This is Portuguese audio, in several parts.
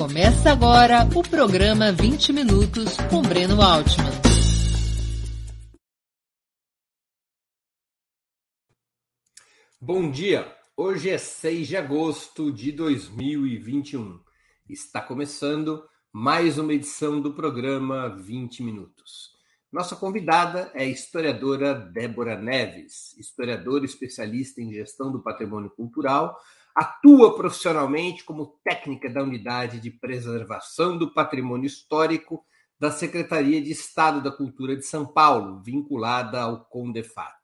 Começa agora o programa 20 Minutos com Breno Altman. Bom dia! Hoje é 6 de agosto de 2021. Está começando mais uma edição do programa 20 Minutos. Nossa convidada é a historiadora Débora Neves, historiadora especialista em gestão do patrimônio cultural Atua profissionalmente como técnica da Unidade de Preservação do Patrimônio Histórico da Secretaria de Estado da Cultura de São Paulo, vinculada ao CONDEFAT.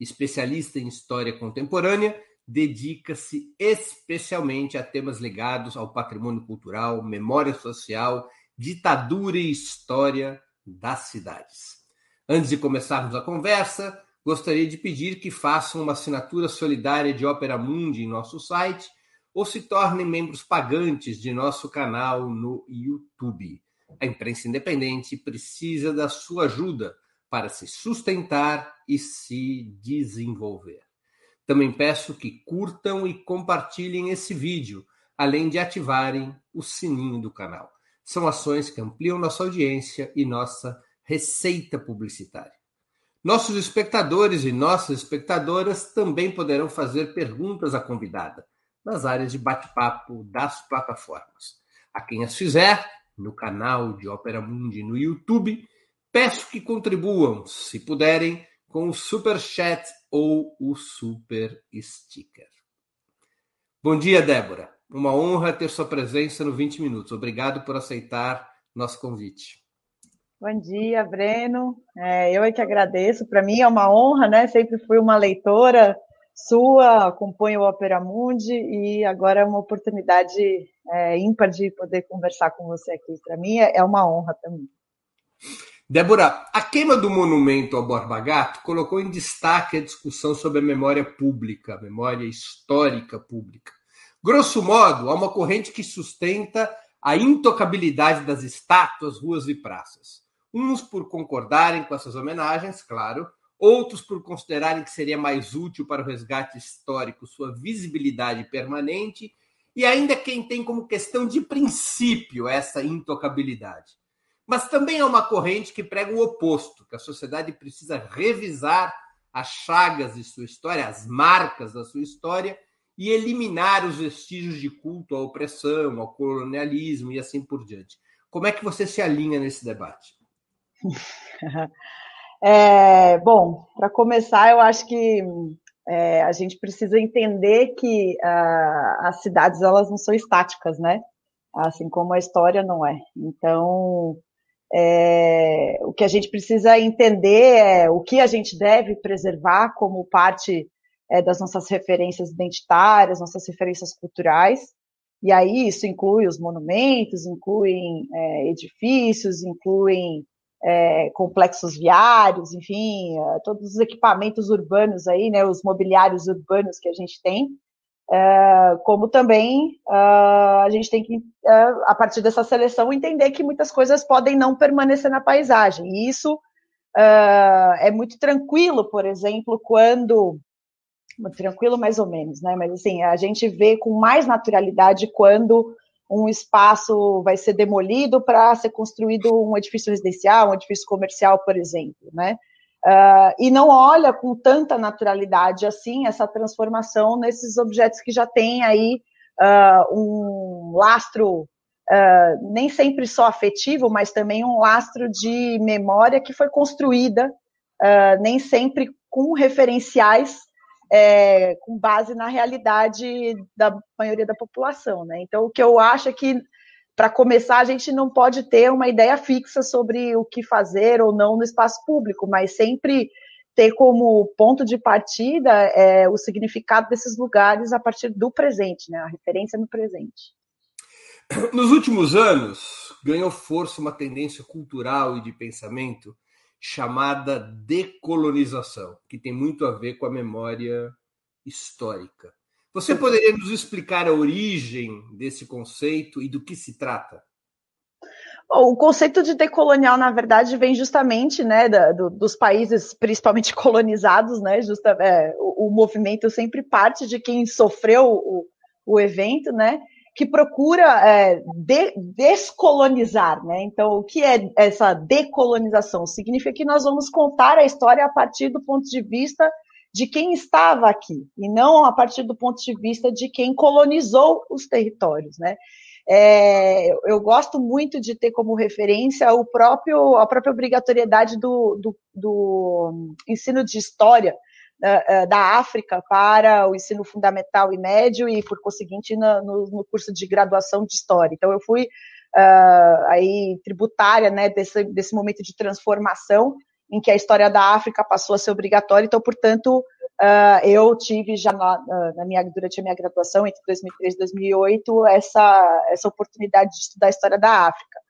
Especialista em História Contemporânea, dedica-se especialmente a temas ligados ao patrimônio cultural, memória social, ditadura e história das cidades. Antes de começarmos a conversa, gostaria de pedir que façam uma assinatura solidária de Opera Mundi em nosso site ou se tornem membros pagantes de nosso canal no YouTube. A imprensa independente precisa da sua ajuda para se sustentar e se desenvolver. Também peço que curtam e compartilhem esse vídeo, além de ativarem o sininho do canal. São ações que ampliam nossa audiência e nossa receita publicitária. Nossos espectadores e nossas espectadoras também poderão fazer perguntas à convidada nas áreas de bate-papo das plataformas. A quem as fizer, no canal de Ópera Mundi no YouTube, peço que contribuam, se puderem, com o Super Chat ou o Super Sticker. Bom dia, Débora. Uma honra ter sua presença no 20 Minutos. Obrigado por aceitar nosso convite. Bom dia, Breno. É, eu é que agradeço. Para mim é uma honra, né? Sempre fui uma leitora sua, acompanho o Opera Mundi e agora é uma oportunidade é, ímpar de poder conversar com você aqui. Para mim é, é uma honra também. Débora, a queima do monumento ao Borba Gato colocou em destaque a discussão sobre a memória pública, a memória histórica pública. Grosso modo, há uma corrente que sustenta a intocabilidade das estátuas, ruas e praças uns por concordarem com essas homenagens, claro, outros por considerarem que seria mais útil para o resgate histórico sua visibilidade permanente, e ainda quem tem como questão de princípio essa intocabilidade. Mas também há uma corrente que prega o oposto, que a sociedade precisa revisar as chagas de sua história, as marcas da sua história, e eliminar os vestígios de culto à opressão, ao colonialismo e assim por diante. Como é que você se alinha nesse debate? É, bom, para começar, eu acho que é, a gente precisa entender que uh, as cidades elas não são estáticas, né? Assim como a história não é. Então, é, o que a gente precisa entender é o que a gente deve preservar como parte é, das nossas referências identitárias, nossas referências culturais. E aí isso inclui os monumentos, incluem é, edifícios, incluem é, complexos viários, enfim, é, todos os equipamentos urbanos aí, né, os mobiliários urbanos que a gente tem, é, como também é, a gente tem que, é, a partir dessa seleção, entender que muitas coisas podem não permanecer na paisagem. E isso é, muito tranquilo, por exemplo, quando tranquilo mais ou menos, né? Mas assim, a gente vê com mais naturalidade quando um espaço vai ser demolido para ser construído um edifício residencial, um edifício comercial, por exemplo, né? Uh, e não olha com tanta naturalidade assim essa transformação nesses objetos que já têm aí uh, um lastro uh, nem sempre só afetivo, mas também um lastro de memória que foi construída nem sempre com referenciais é, com base na realidade da maioria da população, né? Então, o que eu acho é que, para começar, a gente não pode ter uma ideia fixa sobre o que fazer ou não no espaço público, mas sempre ter como ponto de partida é, o significado desses lugares a partir do presente, né? A referência no presente. Nos últimos anos, ganhou força uma tendência cultural e de pensamento chamada decolonização, que tem muito a ver com a memória histórica. Você poderia nos explicar a origem desse conceito e do que se trata? O conceito de decolonial, na verdade, vem justamente né, da, do, dos países, principalmente colonizados, né? Justa, é, o, o, movimento sempre parte de quem sofreu o, o evento, né? Que procura é, de, descolonizar, né? Então, o que é essa decolonização? Significa que nós vamos contar a história a partir do ponto de vista de quem estava aqui, e não a partir do ponto de vista de quem colonizou os territórios, né? É, eu gosto muito de ter como referência o próprio, a própria obrigatoriedade do, do, do ensino de história da, é, da, África para o ensino fundamental e médio e, por conseguinte, no, no curso de graduação de história. Então, eu fui uh, aí tributária né, desse, desse momento de transformação em que a história da África passou a ser obrigatória. Então, portanto, Uh, eu tive já na, na, minha, durante a minha graduação, entre 2003 e 2008, essa, essa oportunidade de estudar a história da África,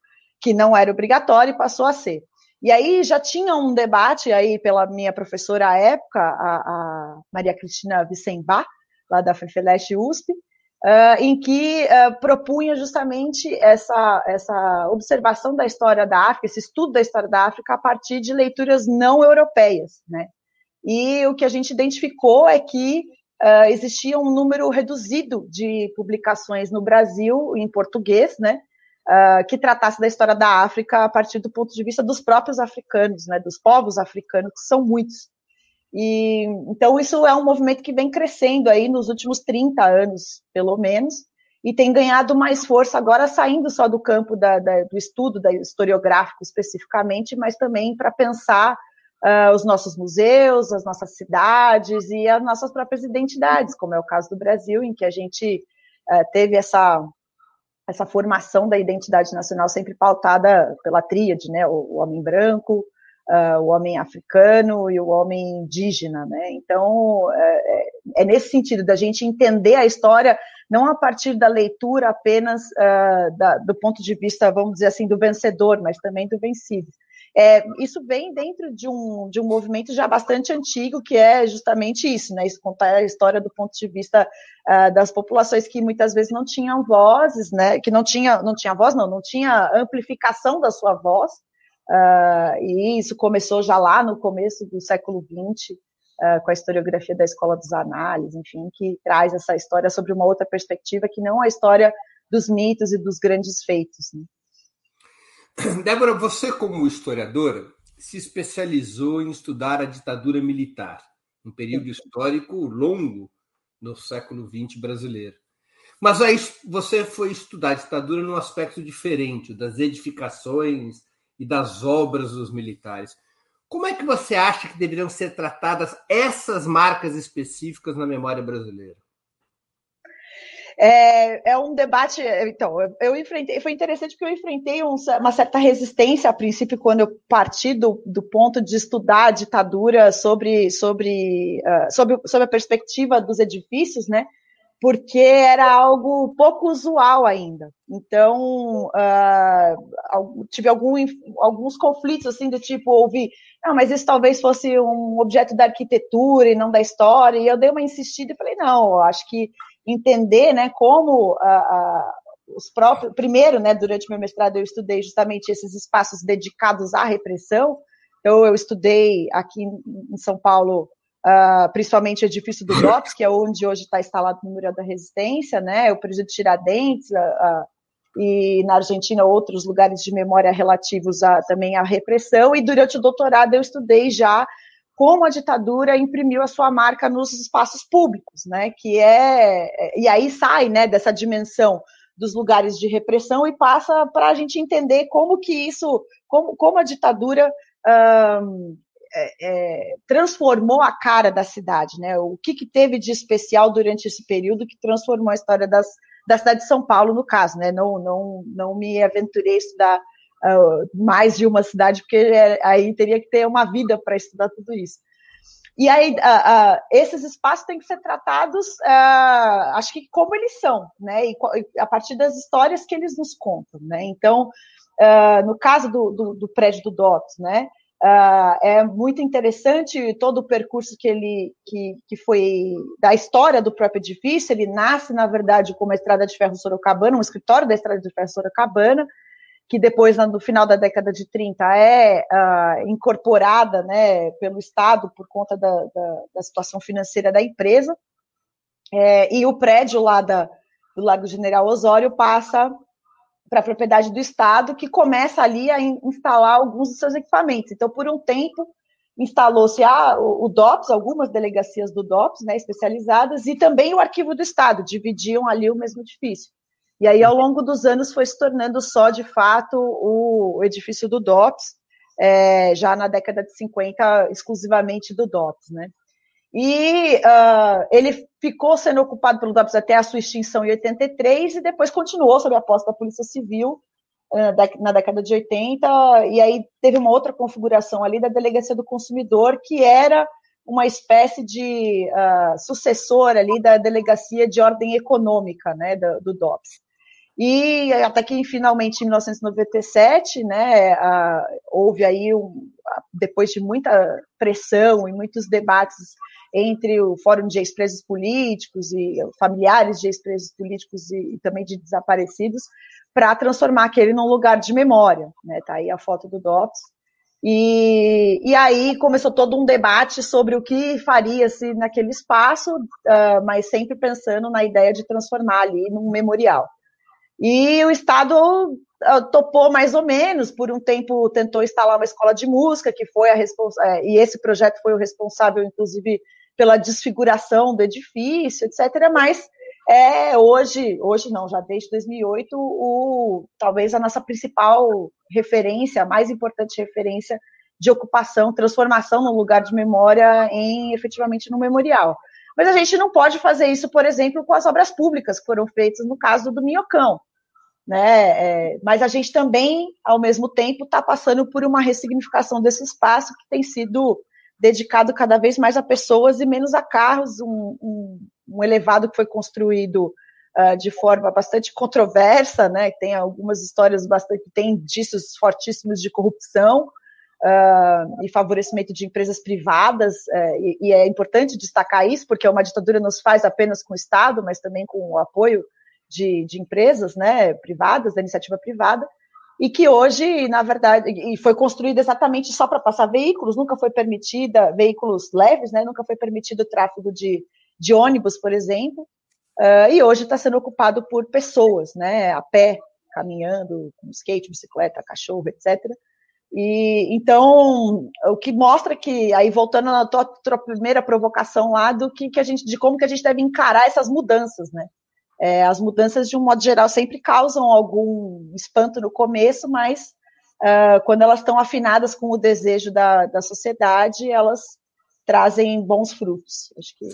que não era obrigatória e passou a ser. E aí já tinha um debate aí pela minha professora à época, a, a Maria Cristina Vicembá, lá da FEFELESH USP, uh, em que uh, propunha justamente essa, essa observação da história da África, esse estudo da história da África a partir de leituras não europeias, né? E o que a gente identificou é que uh, existia um número reduzido de publicações no Brasil, em português, né, uh, que tratasse da história da África a partir do ponto de vista dos próprios africanos, né, dos povos africanos, que são muitos. E, então, isso é um movimento que vem crescendo aí nos últimos 30 anos, pelo menos, e tem ganhado mais força agora, saindo só do campo da, da, do estudo da historiográfico especificamente, mas também para pensar uh, os nossos museus, as nossas cidades e as nossas próprias identidades, como é o caso do Brasil, em que a gente uh, teve essa, essa formação da identidade nacional sempre pautada pela tríade, né? O, o homem branco, uh, o homem africano e o homem indígena, né? Então, é, é nesse sentido da gente entender a história não a partir da leitura apenas uh, da, do ponto de vista, vamos dizer assim, do vencedor, mas também do vencido. É, isso vem dentro de um, de um movimento já bastante antigo, que é justamente isso, né? Isso contar a história do ponto de vista uh, das populações que muitas vezes não tinham vozes, né? Que não tinha, não tinha voz, não, não tinha amplificação da sua voz. Uh, e isso começou já lá no começo do século XX, uh, ah, com a historiografia da Escola dos Análises, enfim, que traz essa história sobre uma outra perspectiva que não a história dos mitos e dos grandes feitos. Né? Débora, você, como historiadora, se especializou em estudar a ditadura militar, um período histórico longo no século XX brasileiro. Mas aí você foi estudar a ditadura num aspecto diferente, das edificações e das obras dos militares. Como é que você acha que deveriam ser tratadas essas marcas específicas na memória brasileira? É, é um debate. Então, eu, eu, enfrentei. Foi interessante porque eu enfrentei um, uma certa resistência a princípio quando eu parti do, do ponto de estudar a ditadura sobre, sobre, uh, sobre, sobre a perspectiva dos edifícios, né? Porque era algo pouco usual ainda. Então, uh, tive algum, alguns conflitos, assim, do tipo, ouvi, não, mas isso talvez fosse um objeto da arquitetura e não da história. E eu dei uma insistida e falei, não, acho que entender né, como a, a, os próprios. Primeiro, né, durante meu mestrado, eu estudei justamente esses espaços dedicados à repressão. Então, eu estudei aqui em São Paulo, uh, principalmente o edifício do DOPS, que é onde hoje está instalado o Memorial da Resistência, né, o Presídio Tiradentes, uh, e na Argentina outros lugares de memória relativos a, também à repressão. E durante o doutorado eu estudei já como a ditadura imprimiu a sua marca nos espaços públicos, né? Que é e aí sai, né, dessa dimensão dos lugares de repressão e passa para a gente entender como que isso, como, como a ditadura um, é, é, transformou a cara da cidade, né? O que, que teve de especial durante esse período que transformou a história das, da cidade de São Paulo, no caso, né? Não, não, não me aventurei a estudar uh, mais de uma cidade, porque é, aí teria que ter uma vida para estudar tudo isso. E aí, uh, uh, esses espaços têm que ser tratados, acho que como eles são, né? E, a partir das histórias que eles nos contam, né? Então, no caso do, do, do, prédio do DOTS, né? é muito interessante todo o percurso que ele que, que foi da história do próprio edifício. Ele nasce, na verdade, como a Estrada de Ferro Sorocabana, um escritório da Estrada de Ferro Sorocabana, que depois, no final da década de 30, é uh, incorporada né, pelo Estado por conta da, da, da situação financeira da empresa. É, e o prédio lá da, do Lago General Osório passa para a propriedade do Estado, que começa ali a instalar alguns dos seus equipamentos. Então, por um tempo, instalou-se o, DOPS, algumas delegacias do DOPS, né, especializadas, e também o Arquivo do Estado, dividiam ali o mesmo edifício. E aí, ao longo dos anos, foi se tornando só, de fato, o, edifício do DOPS, é, já na década de 50, exclusivamente do DOPS, né. E uh, ele ficou sendo ocupado pelo DOPS até a sua extinção em 83 e depois continuou sob a posse da Polícia Civil uh, na década de 80. E aí teve uma outra configuração ali da Delegacia do Consumidor, que era uma espécie de uh, sucessor ali da Delegacia de Ordem Econômica né, do, do DOPS. E até que finalmente em 1997, né, houve aí um, depois de muita pressão e muitos debates entre o Fórum de Ex-Presos Políticos e familiares de ex-presos políticos e, e, também de desaparecidos, para transformar aquele num lugar de memória. Né? Tá aí a foto do DOPS. E, e aí começou todo um debate sobre o que faria-se naquele espaço, uh, mas sempre pensando na ideia de transformar ali num memorial. E o Estado uh, topou mais ou menos, por um tempo tentou instalar uma escola de música, que foi a responsável, é, e esse projeto foi o responsável, inclusive, pela desfiguração do edifício, etc. Mas é hoje, hoje não, já desde 2008, o, talvez a nossa principal referência, a mais importante referência de ocupação, transformação no lugar de memória em efetivamente no memorial. Mas a gente não pode fazer isso, por exemplo, com as obras públicas que foram feitas no caso do Minhocão. Né? É, mas a gente também, ao mesmo tempo, está passando por uma ressignificação desse espaço que tem sido dedicado cada vez mais a pessoas e menos a carros, um, um, um elevado que foi construído uh, de forma bastante controversa, né? Tem algumas histórias bastante, tem indícios fortíssimos de corrupção uh, e favorecimento de empresas privadas, uh, e, e, é importante destacar isso, porque uma ditadura não se faz apenas com o Estado, mas também com o apoio de, de empresas, né, privadas, da iniciativa privada e que hoje, na verdade, e foi construída exatamente só para passar veículos, nunca foi permitida, veículos leves, né, nunca foi permitido o tráfego de, de ônibus, por exemplo, uh, e hoje está sendo ocupado por pessoas, né, a pé, caminhando, com skate, bicicleta, cachorro, etc. E então, o que mostra que, aí voltando na tua, tua primeira provocação lá, do que, que a gente, de como que a gente deve encarar essas mudanças, né? É, as mudanças, de um modo geral, sempre causam algum espanto no começo, mas uh, quando elas estão afinadas com o desejo da, da sociedade, elas trazem bons frutos. Acho que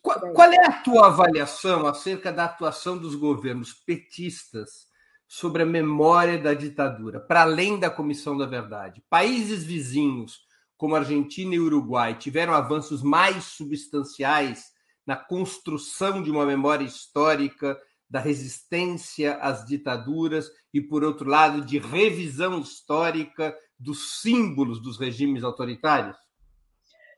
qual, qual, é a tua avaliação acerca da atuação dos governos petistas sobre a memória da ditadura, para além da Comissão da Verdade? Países vizinhos, como Argentina e Uruguai, tiveram avanços mais substanciais na construção de uma memória histórica da resistência às ditaduras e, por outro lado, de revisão histórica dos símbolos dos regimes autoritários?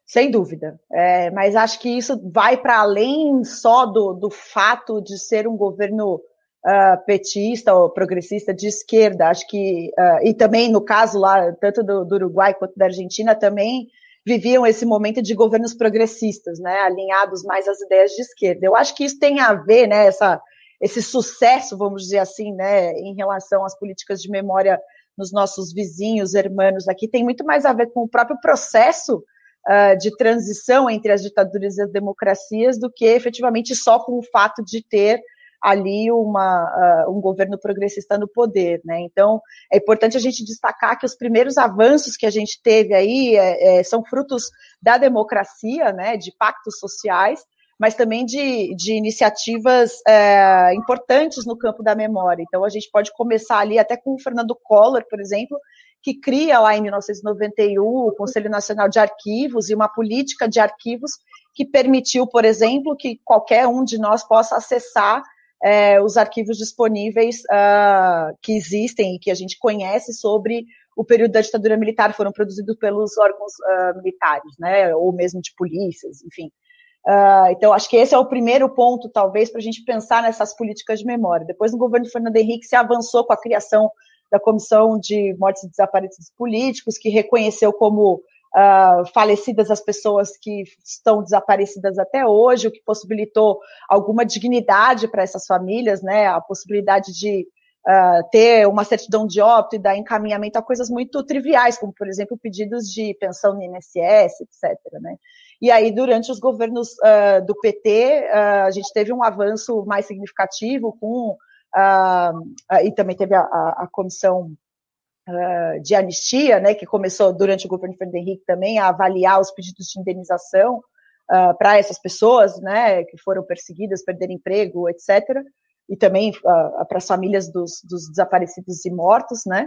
Sem dúvida. É, mas acho que isso vai para além só do, do fato de ser um governo uh, petista ou progressista de esquerda. Acho que, uh, e também no caso lá, tanto do, do Uruguai quanto da Argentina, também viviam esse momento de governos progressistas, né, alinhados mais às ideias de esquerda. Eu acho que isso tem a ver, né, essa, esse sucesso, vamos dizer assim, né, em relação às políticas de memória nos nossos vizinhos, hermanos aqui, tem muito mais a ver com o próprio processo uh, de transição entre as ditaduras e as democracias do que efetivamente só com o fato de ter ali uma, uh, um governo progressista no poder, né? Então, é importante a gente destacar que os primeiros avanços que a gente teve aí é, é, são frutos da democracia, né? De pactos sociais, mas também de, de iniciativas é, importantes no campo da memória. Então, a gente pode começar ali até com o Fernando Collor, por exemplo, que cria lá em 1991 o Conselho Nacional de Arquivos e uma política de arquivos que permitiu, por exemplo, que qualquer um de nós possa acessar é, os arquivos disponíveis uh, que existem e que a gente conhece sobre o período da ditadura militar foram produzidos pelos órgãos uh, militares, né, ou mesmo de polícias, enfim. Uh, então, acho que esse é o primeiro ponto, talvez, para a gente pensar nessas políticas de memória. Depois, no governo Fernando Henrique, se avançou com a criação da Comissão de Mortes e Desaparecidos Políticos, que reconheceu como uh, falecidas as pessoas que estão desaparecidas até hoje, o que possibilitou alguma dignidade para essas famílias, né? A possibilidade de uh, ter uma certidão de óbito e dar encaminhamento a coisas muito triviais, como, por exemplo, pedidos de pensão no INSS, etc. Né? E aí, durante os governos uh, do PT, uh, a gente teve um avanço mais significativo com e também teve a, a, a comissão de anistia, né, que começou durante o governo Fernando Henrique também a avaliar os pedidos de indenização uh, para essas pessoas, né, que foram perseguidas, perderam emprego, etc e também uh, para as famílias dos, dos, desaparecidos e mortos, né?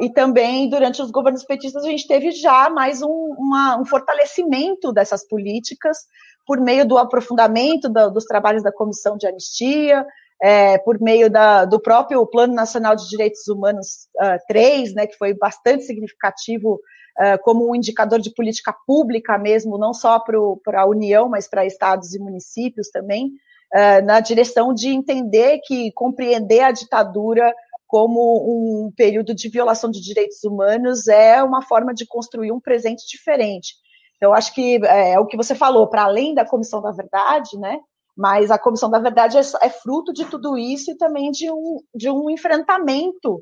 E também durante os governos petistas a gente teve já mais um, uma, um fortalecimento dessas políticas por meio do aprofundamento do, dos trabalhos da Comissão de Anistia, é, por meio da, do próprio Plano Nacional de Direitos Humanos uh, 3, né, que foi bastante significativo uh, como um indicador de política pública mesmo, não só para a União, mas para estados e municípios também, uh, na direção de entender que compreender a ditadura como um período de violação de direitos humanos é uma forma de construir um presente diferente. Então, acho que é, é o que você falou, para além da Comissão da Verdade, né? Mas a Comissão da Verdade é, é fruto de tudo isso e também de um, de um enfrentamento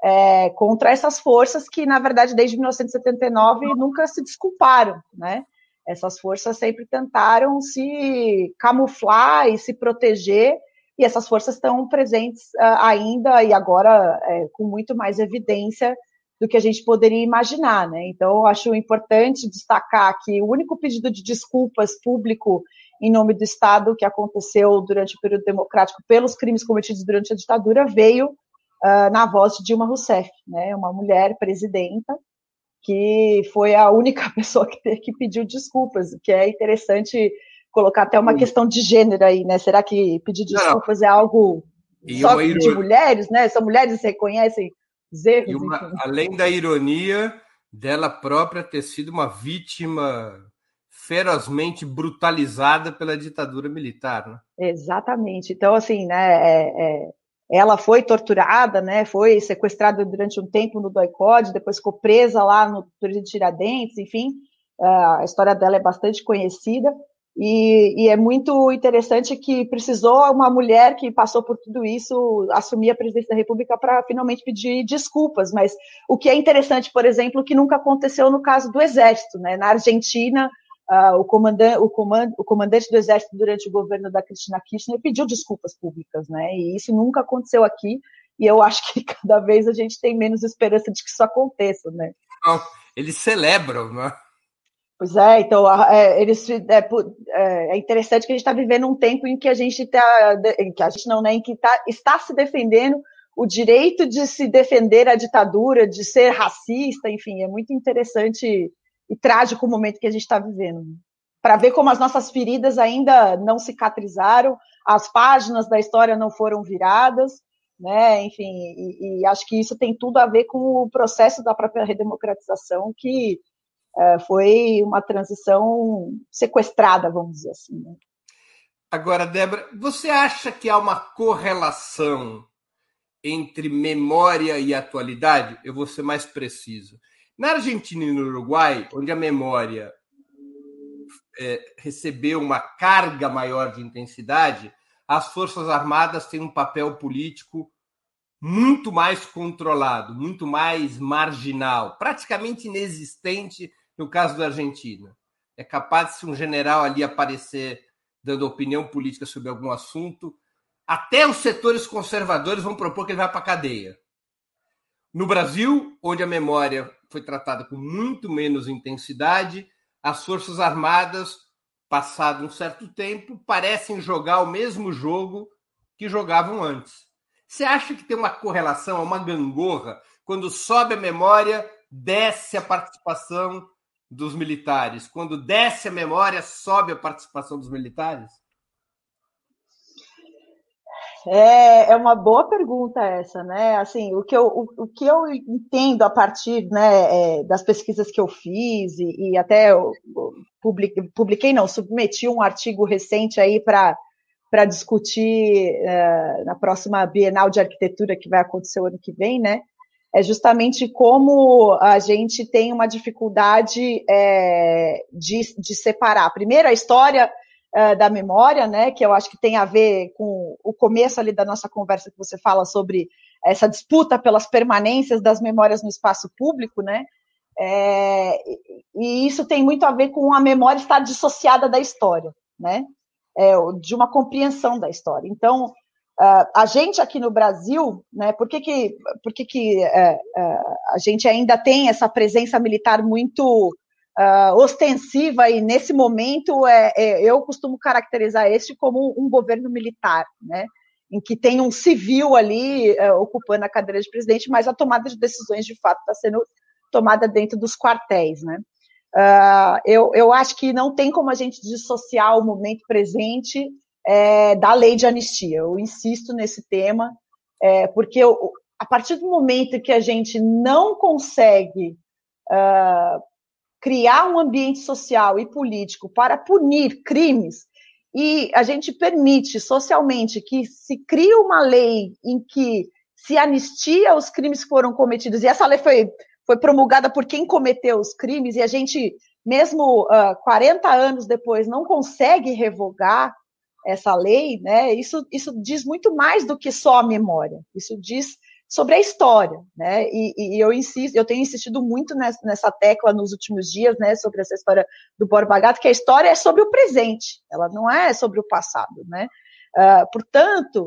é, contra essas forças que, na verdade, desde 1979 nunca se desculparam, né? Essas forças sempre tentaram se camuflar e se proteger, e essas forças estão presentes uh, ainda e agora é, com muito mais evidência do que a gente poderia imaginar, né? Então, eu acho importante destacar que o único pedido de desculpas público em nome do Estado que aconteceu durante o período democrático pelos crimes cometidos durante a ditadura veio uh, na voz de Dilma Rousseff, né? Uma mulher presidenta que foi a única pessoa que, que pediu desculpas, o que é interessante colocar até uma questão de gênero aí, né? Será que pedir desculpas não. é algo e só de mulheres, né? São mulheres que reconhecem erros. Uma, além da ironia dela própria ter sido uma vítima ferozmente brutalizada pela ditadura militar, né? Exatamente. Então, assim, né? É, é, ela foi torturada, né, foi sequestrada durante um tempo no doicode, depois ficou presa lá no de Tiradentes, enfim, a história dela é bastante conhecida, e, e, é muito interessante que precisou uma mulher que passou por tudo isso assumir a presidência da República para finalmente pedir desculpas. Mas o que é interessante, por exemplo, que nunca aconteceu no caso do Exército. Né? Na Argentina, Uh, o, comandante, o, comand, o, comandante do exército durante o governo da Cristina Kirchner pediu desculpas públicas, né? E isso nunca aconteceu aqui. E eu acho que cada vez a gente tem menos esperança de que isso aconteça, né? Eles celebram, né? Pois é, então é, eles, é, é, é, interessante que a gente está vivendo um tempo em que a gente está, que a gente não, né, em que tá, está se defendendo o direito de se defender a ditadura, de ser racista, enfim, é muito interessante e trágico o momento que a gente está vivendo. Para ver como as nossas feridas ainda não cicatrizaram, as páginas da história não foram viradas, né? Enfim, e, e acho que isso tem tudo a ver com o processo da própria redemocratização, que foi uma transição sequestrada, vamos dizer assim. Né? Agora, Débora, você acha que há uma correlação entre memória e atualidade? Eu vou ser mais preciso. Na Argentina e no Uruguai, onde a memória é, recebeu uma carga maior de intensidade, as Forças Armadas têm um papel político muito mais controlado, muito mais marginal, praticamente inexistente no caso da Argentina. É capaz de se um general ali aparecer dando opinião política sobre algum assunto, até os setores conservadores vão propor que ele vá para a cadeia. No Brasil, onde a memória foi tratada com muito menos intensidade, as Forças Armadas, passado um certo tempo, parecem jogar o mesmo jogo que jogavam antes. Você acha que tem uma correlação, uma gangorra, quando sobe a memória, desce a participação dos militares? Quando desce a memória, sobe a participação dos militares? É, é uma boa pergunta essa, né? Assim, o que eu, o, o que eu entendo a partir né, é, das pesquisas que eu fiz e, e até eu publiquei, publiquei, não, submeti um artigo recente aí para para discutir uh, na próxima Bienal de Arquitetura que vai acontecer o ano que vem, né? É justamente como a gente tem uma dificuldade é, de, de separar. Primeiro, a história é, da memória, né, que eu acho que tem a ver com o começo ali da nossa conversa que você fala sobre essa disputa pelas permanências das memórias no espaço público, né, é, e isso tem muito a ver com a memória estar dissociada da história, né, é, de uma compreensão da história. Então, Uh, a gente aqui no Brasil, né, por que, que, por que, que uh, uh, a gente ainda tem essa presença militar muito ostensiva e nesse momento é, é, eu costumo caracterizar este como um governo militar, né, em que tem um civil ali ocupando a cadeira de presidente, mas a tomada de decisões de fato está sendo tomada dentro dos quartéis, né. eu, eu acho que não tem como a gente dissociar o momento presente é, da lei de anistia. Eu insisto nesse tema, é, porque eu, a partir do momento que a gente não consegue uh, criar um ambiente social e político para punir crimes, e a gente permite socialmente que se crie uma lei em que se anistia os crimes que foram cometidos, e essa lei foi, foi promulgada por quem cometeu os crimes, e a gente, mesmo uh, 40 anos depois, não consegue revogar, essa lei, né, isso, isso diz muito mais do que só a memória. Isso diz sobre a história, né? E, e eu insisto, eu tenho insistido muito nessa, tecla nos últimos dias, né, sobre essa história do Borba Gato, que a história é sobre o presente, ela não é sobre o passado, né? Uh, portanto,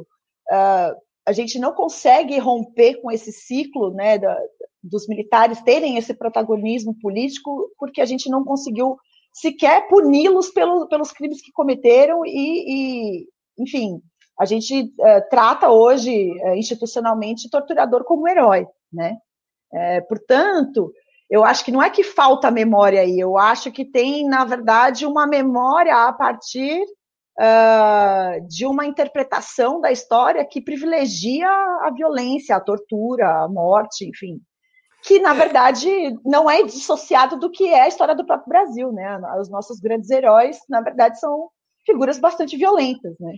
uh, a gente não consegue romper com esse ciclo, né, da, dos militares terem esse protagonismo político, porque a gente não conseguiu sequer puni-los pelo, pelos crimes que cometeram e, e enfim, a gente uh, trata hoje uh, institucionalmente torturador como herói, né? É, portanto, eu acho que não é que falta memória aí, eu acho que tem, na verdade, uma memória a partir uh, de uma interpretação da história que privilegia a violência, a tortura, a morte, enfim que na verdade não é dissociado do que é a história do próprio Brasil, né? Os nossos grandes heróis, na verdade, são figuras bastante violentas, né?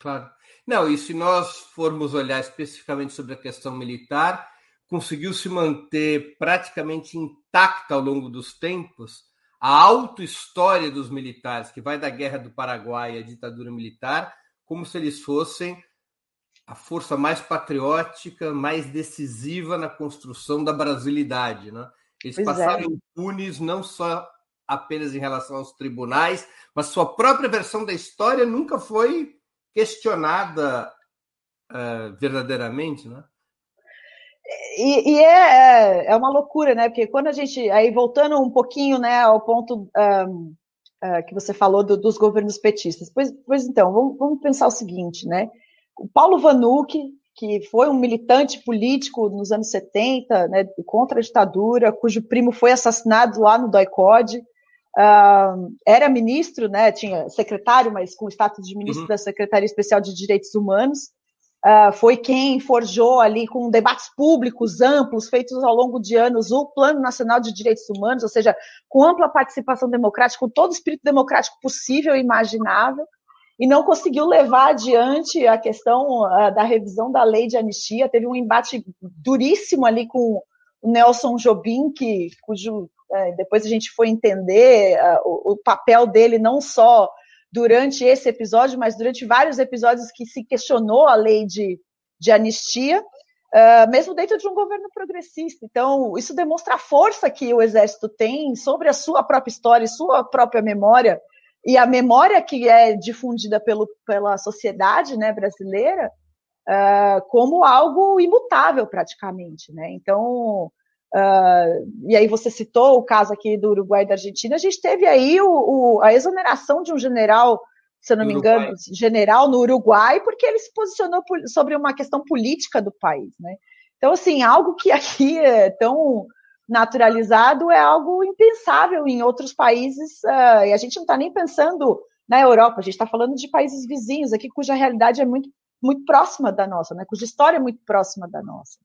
Claro. Não, e se nós formos olhar especificamente sobre a questão militar, conseguiu se manter praticamente intacta ao longo dos tempos a auto-história dos militares, que vai da Guerra do Paraguai à ditadura militar, como se eles fossem a força mais patriótica, mais decisiva na construção da brasilidade. Né? Eles pois passaram é. impunes não só apenas em relação aos tribunais, mas sua própria versão da história nunca foi questionada uh, verdadeiramente, né? E, e é, é, é uma loucura, né? Porque quando a gente. Aí voltando um pouquinho né, ao ponto um, uh, ah, que você falou do, dos governos petistas. Pois, pois então, vamos, vamos pensar o seguinte, né? O Paulo Vanucci, que foi um militante político nos anos 70, né, contra a ditadura, cujo primo foi assassinado lá no DOI-CODE, uh, era ministro, né, tinha secretário, mas com status de ministro uhum. da Secretaria Especial de Direitos Humanos, uh, foi quem forjou ali com debates públicos amplos, feitos ao longo de anos, o Plano Nacional de Direitos Humanos, ou seja, com ampla participação democrática, com todo o espírito democrático possível e imaginável, e não conseguiu levar adiante a questão da revisão da lei de anistia. Teve um embate duríssimo ali com o Nelson Jobim, que, cujo uh, depois a gente foi entender o, o, papel dele não só durante esse episódio, mas durante vários episódios que se questionou a lei de, de anistia. Uh, mesmo dentro de um governo progressista. Então, isso demonstra a força que o Exército tem sobre a sua própria história, sua própria memória, e a memória que é difundida pelo, pela sociedade né, brasileira uh, como algo imutável praticamente, né? Então, uh, e aí você citou o caso aqui do Uruguai e da Argentina, a gente teve aí o, o, a exoneração de um general, se eu não me engano, general no Uruguai, porque ele se posicionou sobre uma questão política do país, né? Então, assim, algo que aqui é tão naturalizado é algo impensável em outros países, uh, e a gente não está nem pensando na Europa, a gente está falando de países vizinhos aqui, cuja realidade é muito, muito próxima da nossa, né, cuja história é muito próxima da nossa.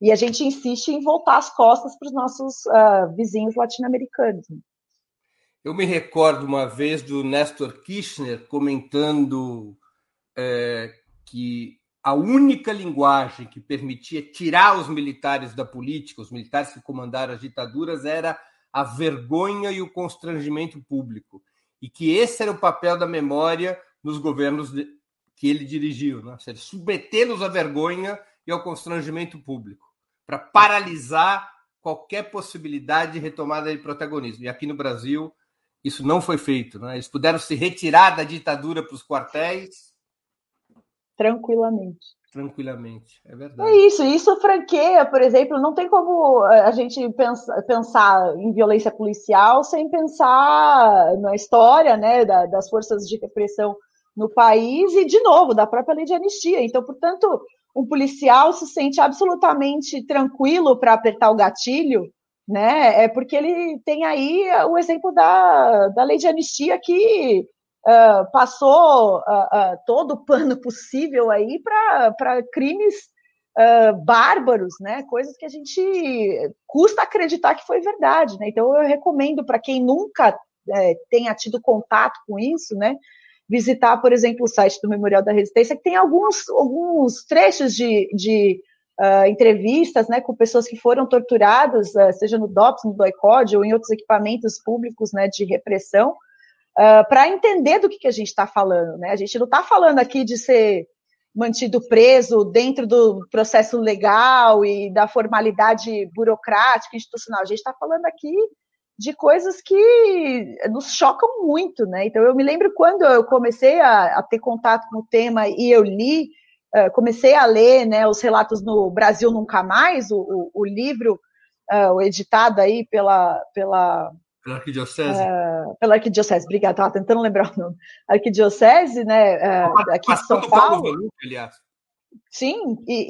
E a gente insiste em voltar as costas para os nossos uh, vizinhos latino-americanos. Eu me recordo uma vez do Nestor Kirchner comentando é, que a única linguagem que permitia tirar os militares da política, os militares que comandaram as ditaduras, era a vergonha e o constrangimento público. E que esse era o papel da memória nos governos que ele dirigiu, né? submetê-los à vergonha e ao constrangimento público, para paralisar qualquer possibilidade de retomada de protagonismo. E aqui no Brasil, isso não foi feito. Né? Eles puderam se retirar da ditadura para os quartéis. Tranquilamente. Tranquilamente, é verdade. É isso, isso franqueia, por exemplo, não tem como a gente pensar, pensar em violência policial sem pensar na história né, das forças de repressão no país e, de novo, da própria lei de anistia. Então, portanto, um policial se sente absolutamente tranquilo para apertar o gatilho, né? É porque ele tem aí o exemplo da, da lei de anistia que uh, passou uh, todo o pano possível aí para crimes bárbaros, né? Coisas que a gente custa acreditar que foi verdade, né? Então eu recomendo para quem nunca é, tenha tido contato com isso, né? visitar, por exemplo, o site do Memorial da Resistência, que tem alguns, alguns trechos de, de uh, entrevistas né, com pessoas que foram torturadas, uh, seja no DOPS, no DOICOD ou em outros equipamentos públicos né, de repressão, uh, ah, para entender do que, que a gente está falando. Né? A gente não está falando aqui de ser mantido preso dentro do processo legal e da formalidade burocrática, institucional. A gente está falando aqui de coisas que nos chocam muito, né? Então eu me lembro quando eu comecei a, a ter contato com o tema e eu li, uh, comecei a ler, né, os relatos no Brasil Nunca Mais, o, o, o livro uh, editado aí pela pela pela arquidiocese. Uh, pela arquidiocese, obrigada, estava tentando lembrar o nome. Arquidiocese, né, uh, aqui de São Paulo. Paulo aliás. Sim, e,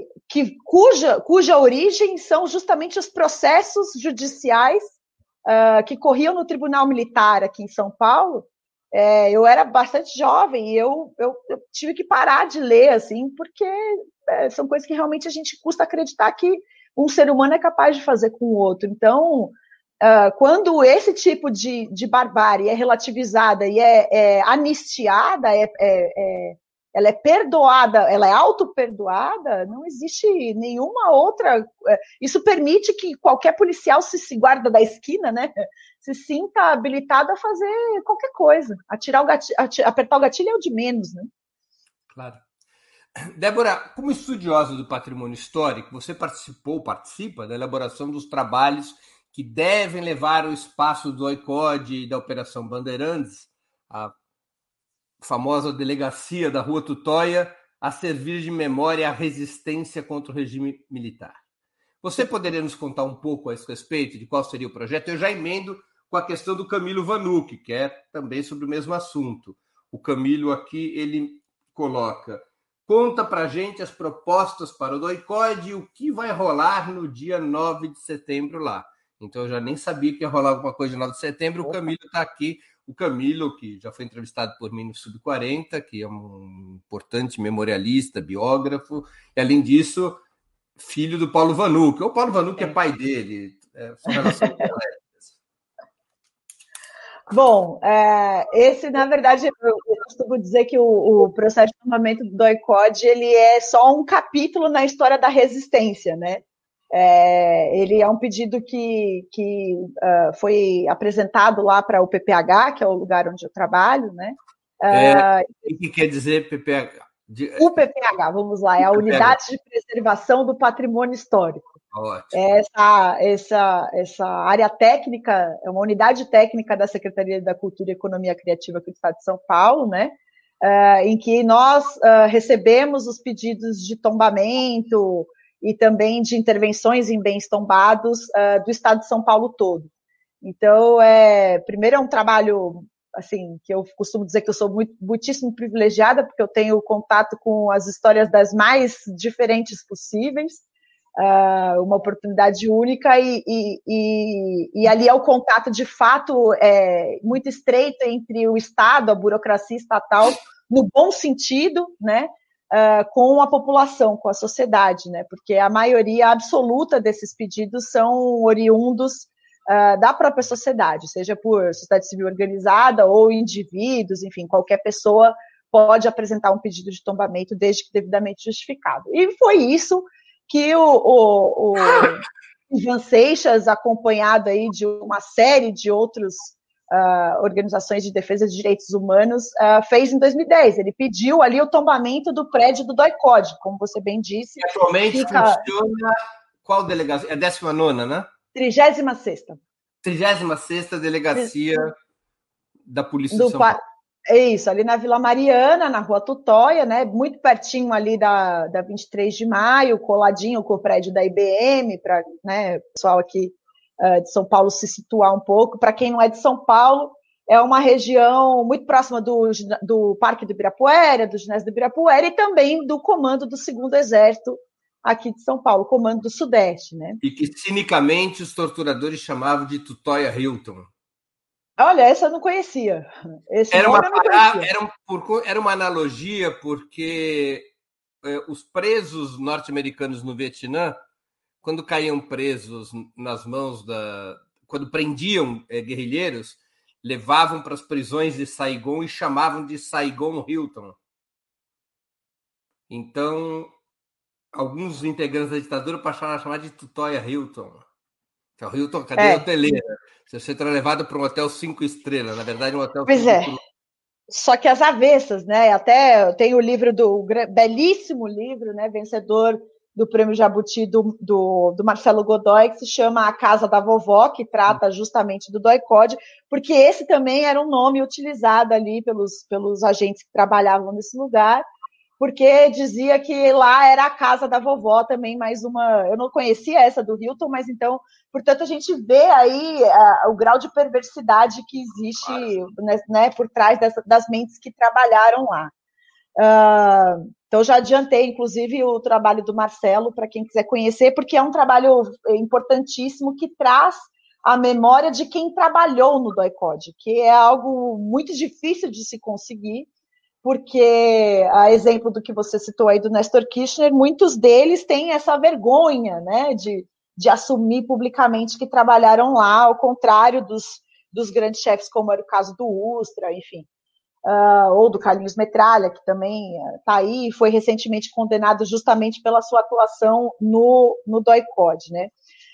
e, que, cuja, cuja origem são justamente os processos judiciais uh, que corriam no Tribunal Militar aqui em São Paulo, é, eu era bastante jovem e eu, eu, eu, tive que parar de ler, assim, porque é, são coisas que realmente a gente custa acreditar que um ser humano é capaz de fazer com o outro. Então, uh, quando esse tipo de, de barbárie é relativizada e é, é anistiada, é, é ela é perdoada, ela é auto-perdoada, não existe nenhuma outra. É, isso permite que qualquer policial se, se guarda da esquina, né? Se sinta habilitado a fazer qualquer coisa. Atirar o gatilho, apertar o gatilho é o de menos, né? Claro. Débora, como estudiosa do patrimônio histórico, você participou, participa da elaboração dos trabalhos que devem levar o espaço do OICOD e da Operação Bandeirantes, a famosa delegacia da Rua Tutóia, a servir de memória à resistência contra o regime militar. Você poderia nos contar um pouco a esse respeito de qual seria o projeto? Eu já emendo com a questão do Camilo Vanucci, que é também sobre o mesmo assunto. O Camilo aqui ele coloca: conta para gente as propostas para o doicode e o que vai rolar no dia 9 de setembro lá. Então eu já nem sabia que ia rolar alguma coisa no 9 de setembro. O Camilo está aqui o Camilo, que já foi entrevistado por mim no Sub-40, que é um importante memorialista, biógrafo, e além disso, filho do Paulo Vanuc. O Paulo Vanuc é, é pai dele, é, Bom, é, esse, na verdade, eu, costumo dizer que o, o processo de armamento do ICOD ele é só um capítulo na história da resistência, né? É, ele é um pedido que, que uh, foi apresentado lá para o PPH, que é o lugar onde eu trabalho, né? É, uh, o que quer dizer PPH? De... O PPH, vamos lá, é a Unidade de Preservação do Patrimônio Histórico. Ótimo. Essa, essa, essa área técnica, é uma unidade técnica da Secretaria da Cultura e Economia Criativa aqui do Estado de São Paulo, né? Uh, em que nós recebemos os pedidos de tombamento, e também de intervenções em bens tombados uh, do estado de São Paulo todo. Então, é, primeiro é um trabalho assim que eu costumo dizer que eu sou muito, muitíssimo privilegiada porque eu tenho contato com as histórias das mais diferentes possíveis, uh, uma oportunidade única e, e, e, e, ali é o contato de fato é, muito estreito entre o Estado, a burocracia estatal, no bom sentido, né? Uh, com a população, com a sociedade, né? Porque a maioria absoluta desses pedidos são oriundos uh, da própria sociedade, seja por sociedade civil organizada ou indivíduos, enfim, qualquer pessoa pode apresentar um pedido de tombamento desde que devidamente justificado. E foi isso que o, o, o Ivan Seixas, acompanhado aí de uma série de outros uh, organizações de defesa de direitos humanos, uh, fez em 2010. Ele pediu ali o tombamento do prédio do DOI-CODE, como você bem disse. E atualmente fica... funciona qual delegacia? É a 19, né? 36 36 delegacia da Polícia do de São Paulo. É isso, ali na Vila Mariana, na Rua Tutóia, né? Muito pertinho ali da, da 23 de maio, coladinho com o prédio da IBM, para né, o pessoal aqui uh, de São Paulo se situar um pouco. Para quem não é de São Paulo, é uma região muito próxima do, do Parque do Ibirapuera, do ginásio do Ibirapuera e também do comando do Segundo Exército aqui de São Paulo, comando do Sudeste, né? E que cinicamente os torturadores chamavam de Tutóia Hilton. Olha, essa eu não conhecia. Esse era, uma, conhecia. Era, um, por, era, uma analogia porque é, os presos norte-americanos no Vietnã, quando caíam presos nas mãos da. Quando prendiam é, guerrilheiros, levavam para as prisões de Saigon e chamavam de Saigon Hilton. Então, alguns integrantes da ditadura passaram a chamar de Tutóia Hilton. Que é o Hilton, cadê é. hoteleira? Você será levado para um hotel cinco estrelas, na verdade, um hotel. Pois é. Só que as avessas, né? Até tem o livro do belíssimo livro, né? Vencedor do Prêmio Jabuti do, do, do, Marcelo Godoy, que se chama A Casa da Vovó, que trata justamente do doicode, porque esse também era um nome utilizado ali pelos, pelos agentes que trabalhavam nesse lugar, porque dizia que lá era a casa da vovó também, mais uma. Eu não conhecia essa do Hilton, mas então, portanto, a gente vê aí uh, o grau de perversidade que existe né, né, por trás dessa, das mentes que trabalharam lá. Uh, então, já adiantei, inclusive, o trabalho do Marcelo, para quem quiser conhecer, porque é um trabalho importantíssimo que traz a memória de quem trabalhou no DOI-CODE, que é algo muito difícil de se conseguir, porque, a exemplo do que você citou aí do Nestor Kirchner, muitos deles têm essa vergonha, né, de, de assumir publicamente que trabalharam lá, ao contrário dos, dos grandes chefes, como era o caso do Ustra, enfim, uh, ou do Carlinhos Metralha, que também está uh, aí, foi recentemente condenado justamente pela sua atuação no, no DOI-CODE, né.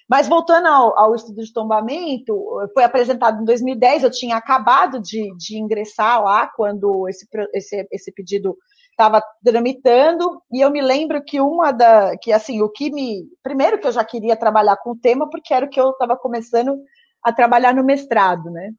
Mas voltando ao, ao, estudo de tombamento, foi apresentado em 2010, eu tinha acabado de, de ingressar lá quando esse, esse, esse pedido estava tramitando, e eu me lembro que uma da. que assim, o que me. Primeiro que eu já queria trabalhar com o tema, porque era o que eu estava começando a trabalhar no mestrado, né?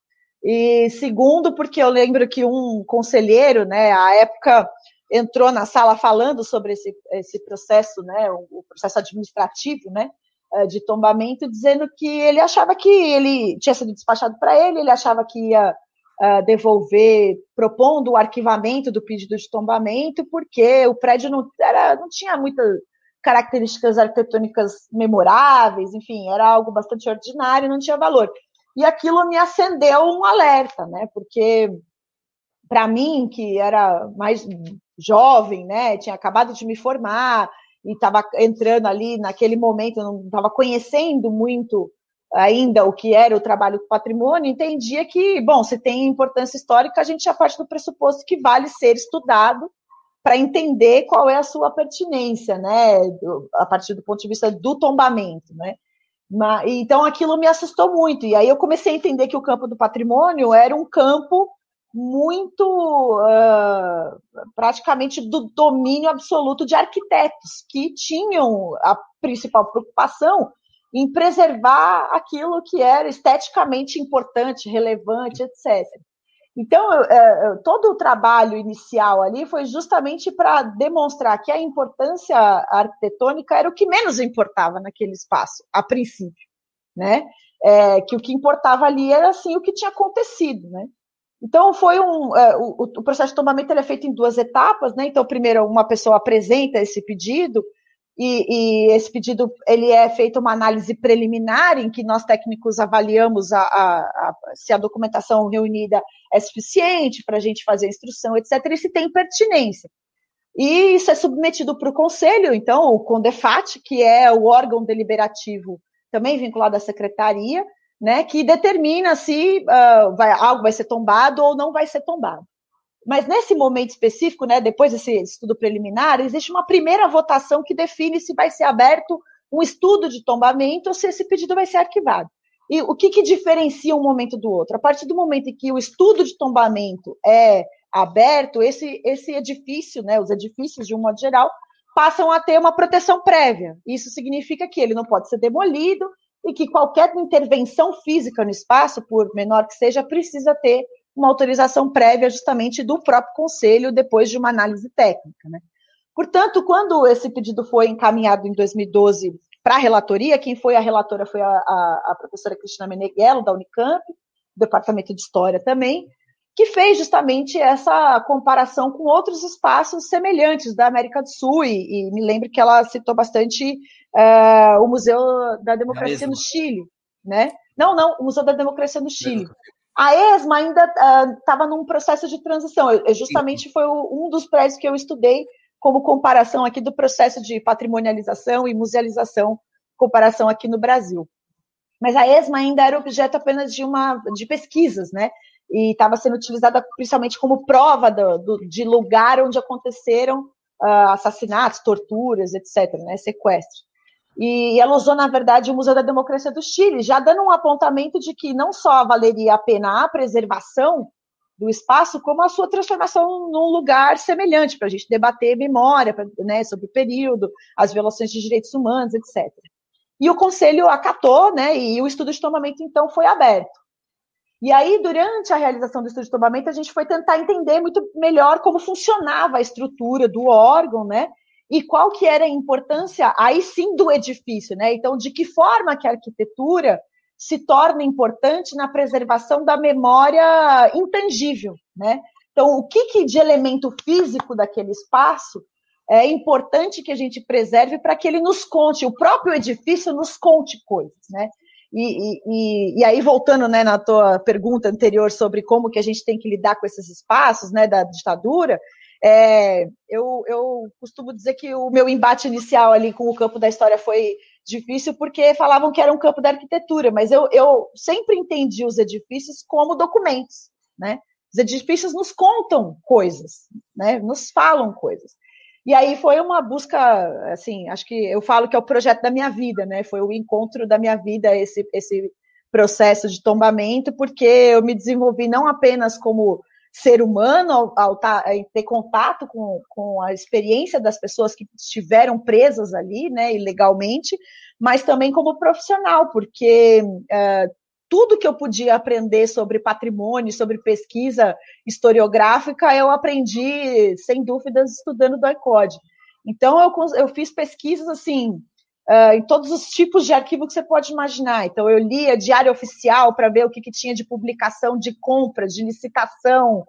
E segundo, porque eu lembro que um conselheiro, né, à época, entrou na sala falando sobre esse, esse processo, né, o processo administrativo, né, eh, de tombamento, dizendo que ele achava que ele tinha sido despachado para ele, ele achava que ia uh, devolver, propondo o arquivamento do pedido de tombamento, porque o prédio não, era, não tinha muitas características arquitetônicas memoráveis, enfim, era algo bastante ordinário, não tinha valor. E aquilo me acendeu um alerta, né? Porque para mim, que era mais jovem, né, tinha acabado de me formar, e estava entrando ali naquele momento, não estava conhecendo muito ainda o que era o trabalho do patrimônio, entendia que, bom, se tem importância histórica, a gente já parte do pressuposto que vale ser estudado para entender qual é a sua pertinência, né, a partir do ponto de vista do tombamento, né. Então aquilo me assustou muito, e aí eu comecei a entender que o campo do patrimônio era um campo muito uh, praticamente do domínio absoluto de arquitetos que tinham a principal preocupação em preservar aquilo que era esteticamente importante, relevante, etc. Então, uh, todo o trabalho inicial ali foi justamente para demonstrar que a importância arquitetônica era o que menos importava naquele espaço, a princípio, né? É, que o que importava ali era assim o que tinha acontecido, né? Então, foi um. É, o, o, processo de tombamento é feito em duas etapas, né? Então, primeiro, uma pessoa apresenta esse pedido, e, e, esse pedido ele é feito uma análise preliminar, em que nós técnicos avaliamos a, a, a, se a documentação reunida é suficiente para a gente fazer a instrução, etc., e se tem pertinência. E isso é submetido para o conselho, então, o CONDEFAT, que é o órgão deliberativo também vinculado à secretaria, né, que determina se uh, vai, algo vai ser tombado ou não vai ser tombado. Mas nesse momento específico, né, depois desse estudo preliminar, existe uma primeira votação que define se vai ser aberto um estudo de tombamento ou se esse pedido vai ser arquivado. E o que, que diferencia um momento do outro? A partir do momento em que o estudo de tombamento é aberto, esse, esse edifício, né, os edifícios de um modo geral, passam a ter uma proteção prévia. Isso significa que ele não pode ser demolido e que qualquer intervenção física no espaço, por menor que seja, precisa ter uma autorização prévia justamente do próprio conselho depois de uma análise técnica. Né? Portanto, quando esse pedido foi encaminhado em 2012 para a relatoria, quem foi a relatora foi a, a, a professora Cristina Meneghello, da Unicamp, do Departamento de História também, que fez justamente essa comparação com outros espaços semelhantes da América do Sul, e, e me lembro que ela citou bastante uh, o Museu da Democracia no Chile, né? Não, não, o Museu da Democracia no Chile. A ESMA ainda estava uh, num processo de transição. Eu, justamente foi o, um dos prédios que eu estudei como comparação aqui do processo de patrimonialização e musealização, comparação aqui no Brasil. Mas a ESMA ainda era objeto apenas de uma de pesquisas, né? E estava sendo utilizada principalmente como prova do, do, de lugar onde aconteceram uh, assassinatos, torturas, etc., né? Sequestros. E ela usou, na verdade, o Museu da Democracia do Chile, já dando um apontamento de que não só valeria a pena a preservação do espaço, como a sua transformação num lugar semelhante, para a gente debater memória né, sobre o período, as violações de direitos humanos, etc. E o conselho acatou, né, e o estudo de tomamento, então, foi aberto. E aí, durante a realização do estudo de tomamento, a gente foi tentar entender muito melhor como funcionava a estrutura do órgão, né, e qual que era a importância, aí sim, do edifício, né, então, de que forma que a arquitetura se torna importante na preservação da memória intangível, né? Então, o que, que de elemento físico daquele espaço é importante que a gente preserve para que ele nos conte, o próprio edifício nos conte coisas, né? E, e, e, aí, voltando né, na tua pergunta anterior sobre como que a gente tem que lidar com esses espaços né, da ditadura, é, eu, eu costumo dizer que o meu embate inicial ali com o campo da história foi difícil porque falavam que era um campo da arquitetura, mas eu, eu sempre entendi os edifícios como documentos, né? Os edifícios nos contam coisas, né? Nos falam coisas. E aí foi uma busca, assim, acho que eu falo que é o projeto da minha vida, né? Foi o encontro da minha vida esse esse processo de tombamento, porque eu me desenvolvi não apenas como ser humano ao, ao tá, ter contato com, com a experiência das pessoas que estiveram presas ali, né, ilegalmente, mas também como profissional, porque é, tudo que eu podia aprender sobre patrimônio, sobre pesquisa historiográfica, eu aprendi, sem dúvidas, estudando do ICOD. Então, eu, eu fiz pesquisas, assim, uh, em todos os tipos de arquivo que você pode imaginar. Então, eu lia diário oficial para ver o que, que, tinha de publicação de compra, de licitação.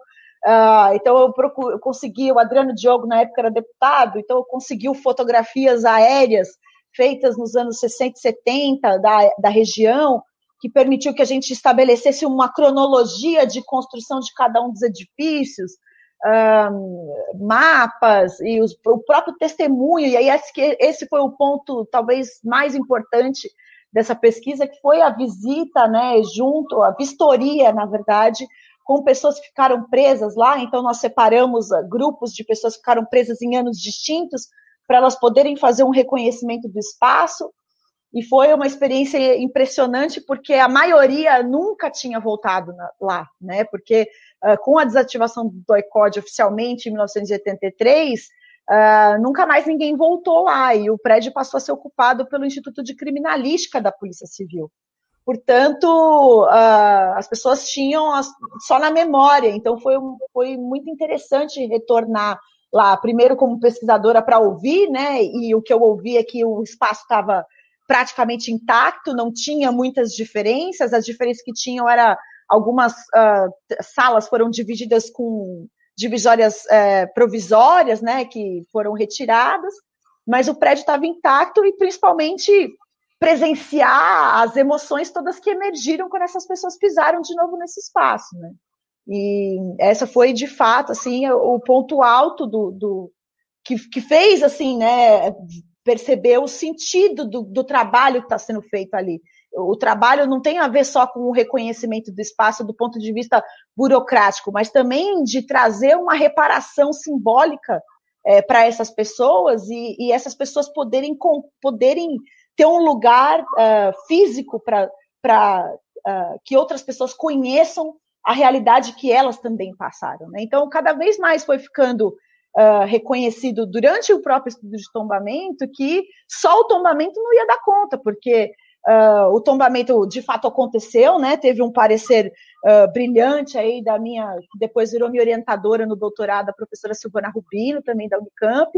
Uh, então, eu, procuro, eu consegui, o Adriano Diogo, na época, era deputado, então, eu consegui fotografias aéreas feitas nos anos 60 e 70 da, da região, que permitiu que a gente estabelecesse uma cronologia de construção de cada um dos edifícios um, mapas e os, o próprio testemunho, e aí esse, esse foi o ponto talvez mais importante dessa pesquisa, que foi a visita, né, junto, a vistoria, na verdade, com pessoas que ficaram presas lá, então nós separamos uh, grupos de pessoas que ficaram presas em anos distintos, para elas poderem fazer um reconhecimento do espaço, e foi uma experiência impressionante, porque a maioria nunca tinha voltado na, lá, né? Porque uh, com a desativação do DOI-COD oficialmente em 1983, uh, ah, nunca mais ninguém voltou lá, e o prédio passou a ser ocupado pelo Instituto de Criminalística da Polícia Civil. Portanto, uh, as pessoas tinham as, só na memória, então foi, foi muito interessante retornar lá, primeiro como pesquisadora para ouvir, né? E o que eu ouvi é que o espaço estava praticamente intacto, não tinha muitas diferenças, as diferenças que tinham era algumas uh, salas foram divididas com divisórias uh, provisórias, né, que foram retiradas, mas o prédio estava intacto e principalmente presenciar as emoções todas que emergiram quando essas pessoas pisaram de novo nesse espaço, né? E essa foi de fato assim o ponto alto do, do que, que fez assim, né, perceber o sentido do, do trabalho que está sendo feito ali. O trabalho não tem a ver só com o reconhecimento do espaço do ponto de vista burocrático, mas também de trazer uma reparação simbólica é, para essas pessoas e, e, essas pessoas poderem, poderem ter um lugar uh, físico para uh, que outras pessoas conheçam a realidade que elas também passaram. Né? Então, cada vez mais foi ficando uh, reconhecido durante o próprio estudo de tombamento que só o tombamento não ia dar conta, porque Uh, o tombamento de fato aconteceu, né? Teve um parecer uh, brilhante aí da minha, que depois virou minha orientadora no doutorado, a professora Silvana Rubino, também da Unicamp,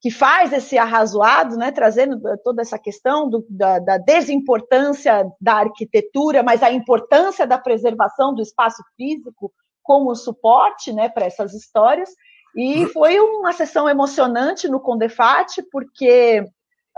que faz esse arrazoado, né? Trazendo toda essa questão do, da, da desimportância da arquitetura, mas a importância da preservação do espaço físico como suporte, né, para essas histórias. E foi uma sessão emocionante no Condefat, porque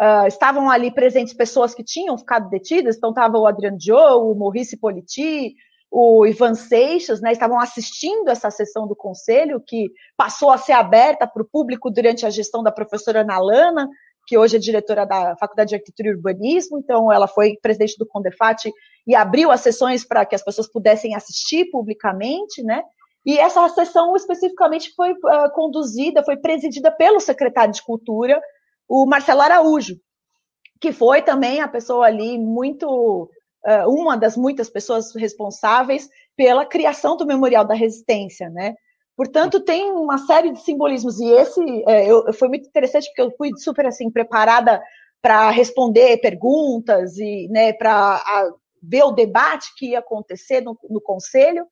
Uh, estavam ali presentes pessoas que tinham ficado detidas, então estava o Adriano Joe, o Maurice Politi, o Ivan Seixas, né, estavam assistindo essa sessão do conselho, que passou a ser aberta para o público durante a gestão da professora Ana Lana, que hoje é diretora da Faculdade de Arquitetura e Urbanismo, então ela foi presidente do Condefat e abriu as sessões para que as pessoas pudessem assistir publicamente, né? E essa sessão especificamente foi uh, conduzida, foi presidida pelo secretário de Cultura, o Marcelo Araújo, que foi também a pessoa ali muito uh, uma das muitas pessoas responsáveis pela criação do Memorial da Resistência, né? Portanto, tem uma série de simbolismos e esse é, eu, foi muito interessante porque eu fui super assim preparada para responder perguntas e né, para ver o debate que ia acontecer no, no conselho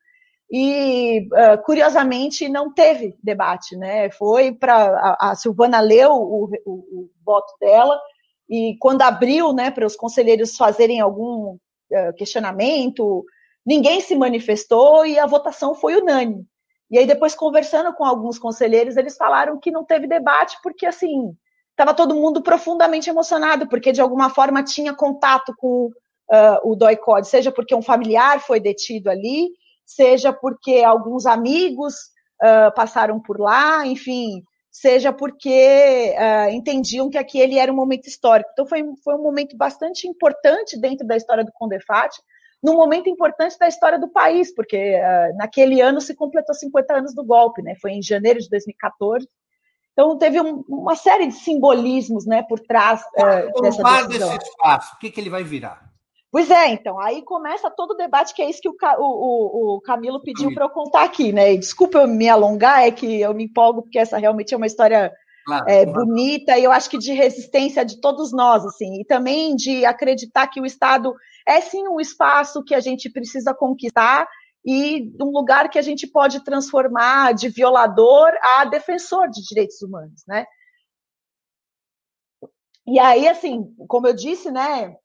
e uh, curiosamente não teve debate, né? Foi para a, a, Silvana leu o, o, o, voto dela e quando abriu, né, para os conselheiros fazerem algum uh, questionamento, ninguém se manifestou e a votação foi unânime. E aí depois conversando com alguns conselheiros, eles falaram que não teve debate porque assim estava todo mundo profundamente emocionado porque de alguma forma tinha contato com uh, o DOI-COD, seja porque um familiar foi detido ali seja porque alguns amigos uh, passaram por lá, enfim, seja porque uh, entendiam que aquele era um momento histórico. Então, foi, foi um momento bastante importante dentro da história do Condefat, num momento importante da história do país, porque uh, naquele ano se completou 50 anos do golpe, né? Foi em janeiro de 2014. Então, teve um, uma série de simbolismos né, por trás uh, dessa decisão. desse espaço, o que, que ele vai virar? Pois é, então, aí começa todo o debate, que é isso que o, o, o Camilo pediu para eu contar aqui, né? E desculpa eu me alongar, é que eu me empolgo, porque essa realmente é uma história claro, é, claro. bonita e eu acho que de resistência de todos nós, assim, e também de acreditar que o Estado é sim um espaço que a gente precisa conquistar e um lugar que a gente pode transformar de violador a defensor de direitos humanos, né? E aí, assim, como eu disse, né,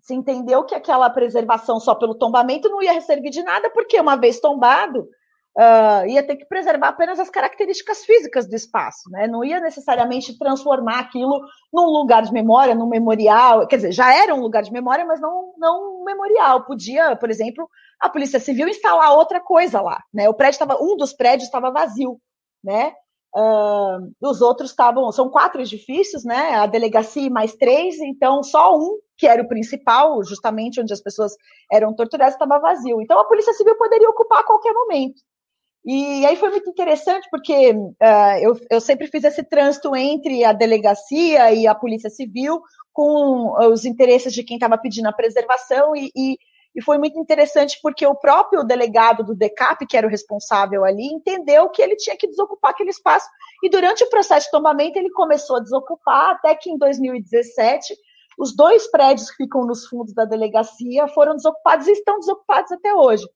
se entendeu que aquela preservação só pelo tombamento não ia servir de nada, porque uma vez tombado, uh, ia ter que preservar apenas as características físicas do espaço, né? Não ia necessariamente transformar aquilo num lugar de memória, num memorial. Quer dizer, já era um lugar de memória, mas não, não um memorial. Podia, por exemplo, a Polícia Civil instalar outra coisa lá, né? O prédio estava, um dos prédios estava vazio, né? Uh, os outros estavam, são quatro edifícios, né? A delegacia e mais três, então só um, que era o principal, justamente onde as pessoas eram torturadas, estava vazio. Então a Polícia Civil poderia ocupar a qualquer momento. E aí foi muito interessante, porque uh, eu, eu sempre fiz esse trânsito entre a delegacia e a Polícia Civil com os interesses de quem estava pedindo a preservação e, e e foi muito interessante porque o próprio delegado do DECAP, que era o responsável ali, entendeu que ele tinha que desocupar aquele espaço. E durante o processo de tombamento, ele começou a desocupar, até que em 2017, os dois prédios que ficam nos fundos da delegacia foram desocupados e estão desocupados até hoje.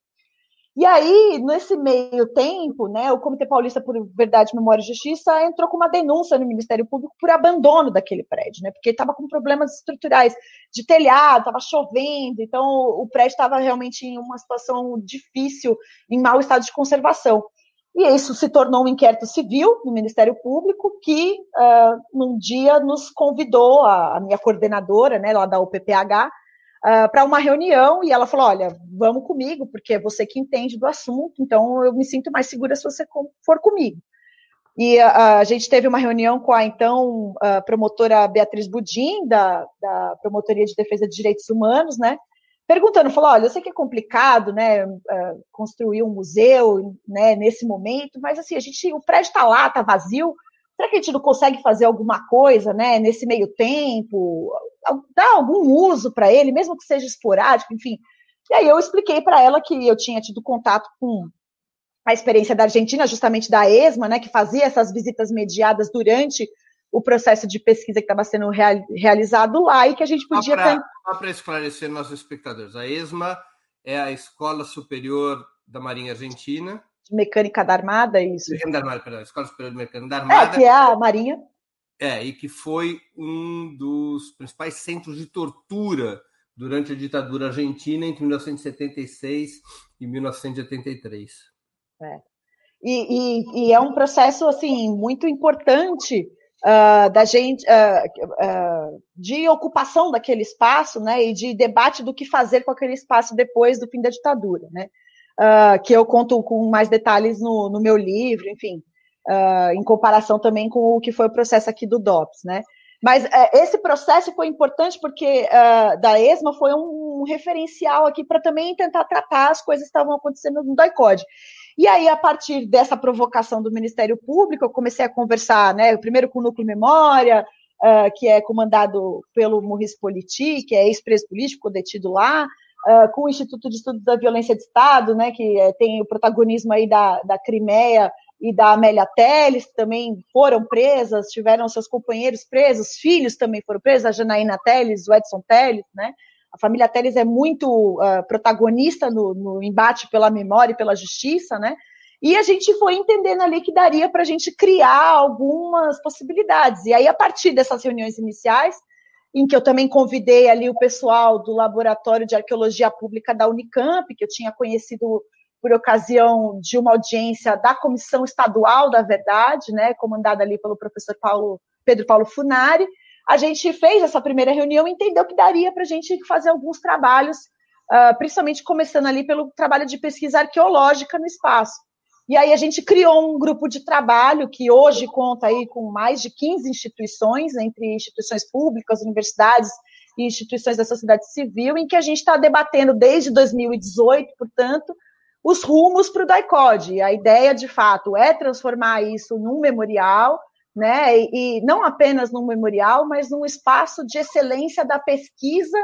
E aí, nesse meio tempo, né, o Comitê Paulista por Verdade, Memória e Justiça entrou com uma denúncia no Ministério Público por abandono daquele prédio, né, porque estava com problemas estruturais de telhado, estava chovendo, então o prédio estava realmente em uma situação difícil, em mau estado de conservação. E isso se tornou um inquérito civil no Ministério Público, que uh, num dia nos convidou, a, a minha coordenadora, né, lá da UPPH, uh, ah, para uma reunião e ela falou: Olha, vamos comigo, porque é você que entende do assunto, então eu me sinto mais segura se você for comigo. E uh, a gente teve uma reunião com a então a promotora Beatriz Budim, da, da Promotoria de Defesa de Direitos Humanos, né? perguntando, falou, olha, eu sei que é complicado, né, construir um museu, né, nesse momento, mas assim, a gente, o prédio está lá, está vazio, será que a gente não consegue fazer alguma coisa, né, nesse meio tempo, dar algum uso para ele, mesmo que seja esporádico, enfim. E aí eu expliquei para ela que eu tinha tido contato com a experiência da Argentina, justamente da ESMA, né, que fazia essas visitas mediadas durante o processo de pesquisa que estava sendo real, realizado lá e que a gente podia. Só para esclarecer nossos espectadores, a ESMA é a Escola Superior da Marinha Argentina. De Mecânica da Armada, isso. Mecânica da Armada, perdão, Escola Superior de Mecânica da Armada. É, que é a Marinha. É, e que foi um dos principais centros de tortura durante a ditadura argentina entre 1976 e 1983. É. E, e, e é um processo assim muito importante uh, da gente uh, uh, de ocupação daquele espaço, né, e de debate do que fazer com aquele espaço depois do fim da ditadura, né, que eu conto com mais detalhes no, no meu livro, enfim, em comparação também com o que foi o processo aqui do DOPS, né. Mas esse processo foi importante porque da ESMA foi um, referencial aqui para também tentar tratar as coisas que estavam acontecendo no DOICOD. E aí, a partir dessa provocação do Ministério Público, eu comecei a conversar, né, primeiro com o Núcleo Memória, uh, que é comandado pelo Maurice Politi, que é ex-preso político, detido lá, uh, com o Instituto de Estudos da Violência de Estado, né, que é, tem o protagonismo aí da, da Crimeia e da Amélia Teles, que também foram presas, tiveram seus companheiros presos, filhos também foram presos, a Janaína Teles, o Edson Teles, né, a família Teles é muito uh, protagonista no, no, embate pela memória e pela justiça, né? E a gente foi entendendo ali que daria para a gente criar algumas possibilidades. E aí, a partir dessas reuniões iniciais, em que eu também convidei ali o pessoal do Laboratório de Arqueologia Pública da Unicamp, que eu tinha conhecido por ocasião de uma audiência da Comissão Estadual da Verdade, né, comandada ali pelo professor Paulo, Pedro Paulo Funari, a gente fez essa primeira reunião e entendeu que daria para a gente fazer alguns trabalhos, uh, principalmente começando ali pelo trabalho de pesquisa arqueológica no espaço. E aí a gente criou um grupo de trabalho que hoje conta aí com mais de 15 instituições, entre instituições públicas, universidades e instituições da sociedade civil, em que a gente está debatendo desde 2018, portanto, os rumos para o DAICOD. A ideia, de fato, é transformar isso num memorial, né? E, e não apenas num memorial, mas num espaço de excelência da pesquisa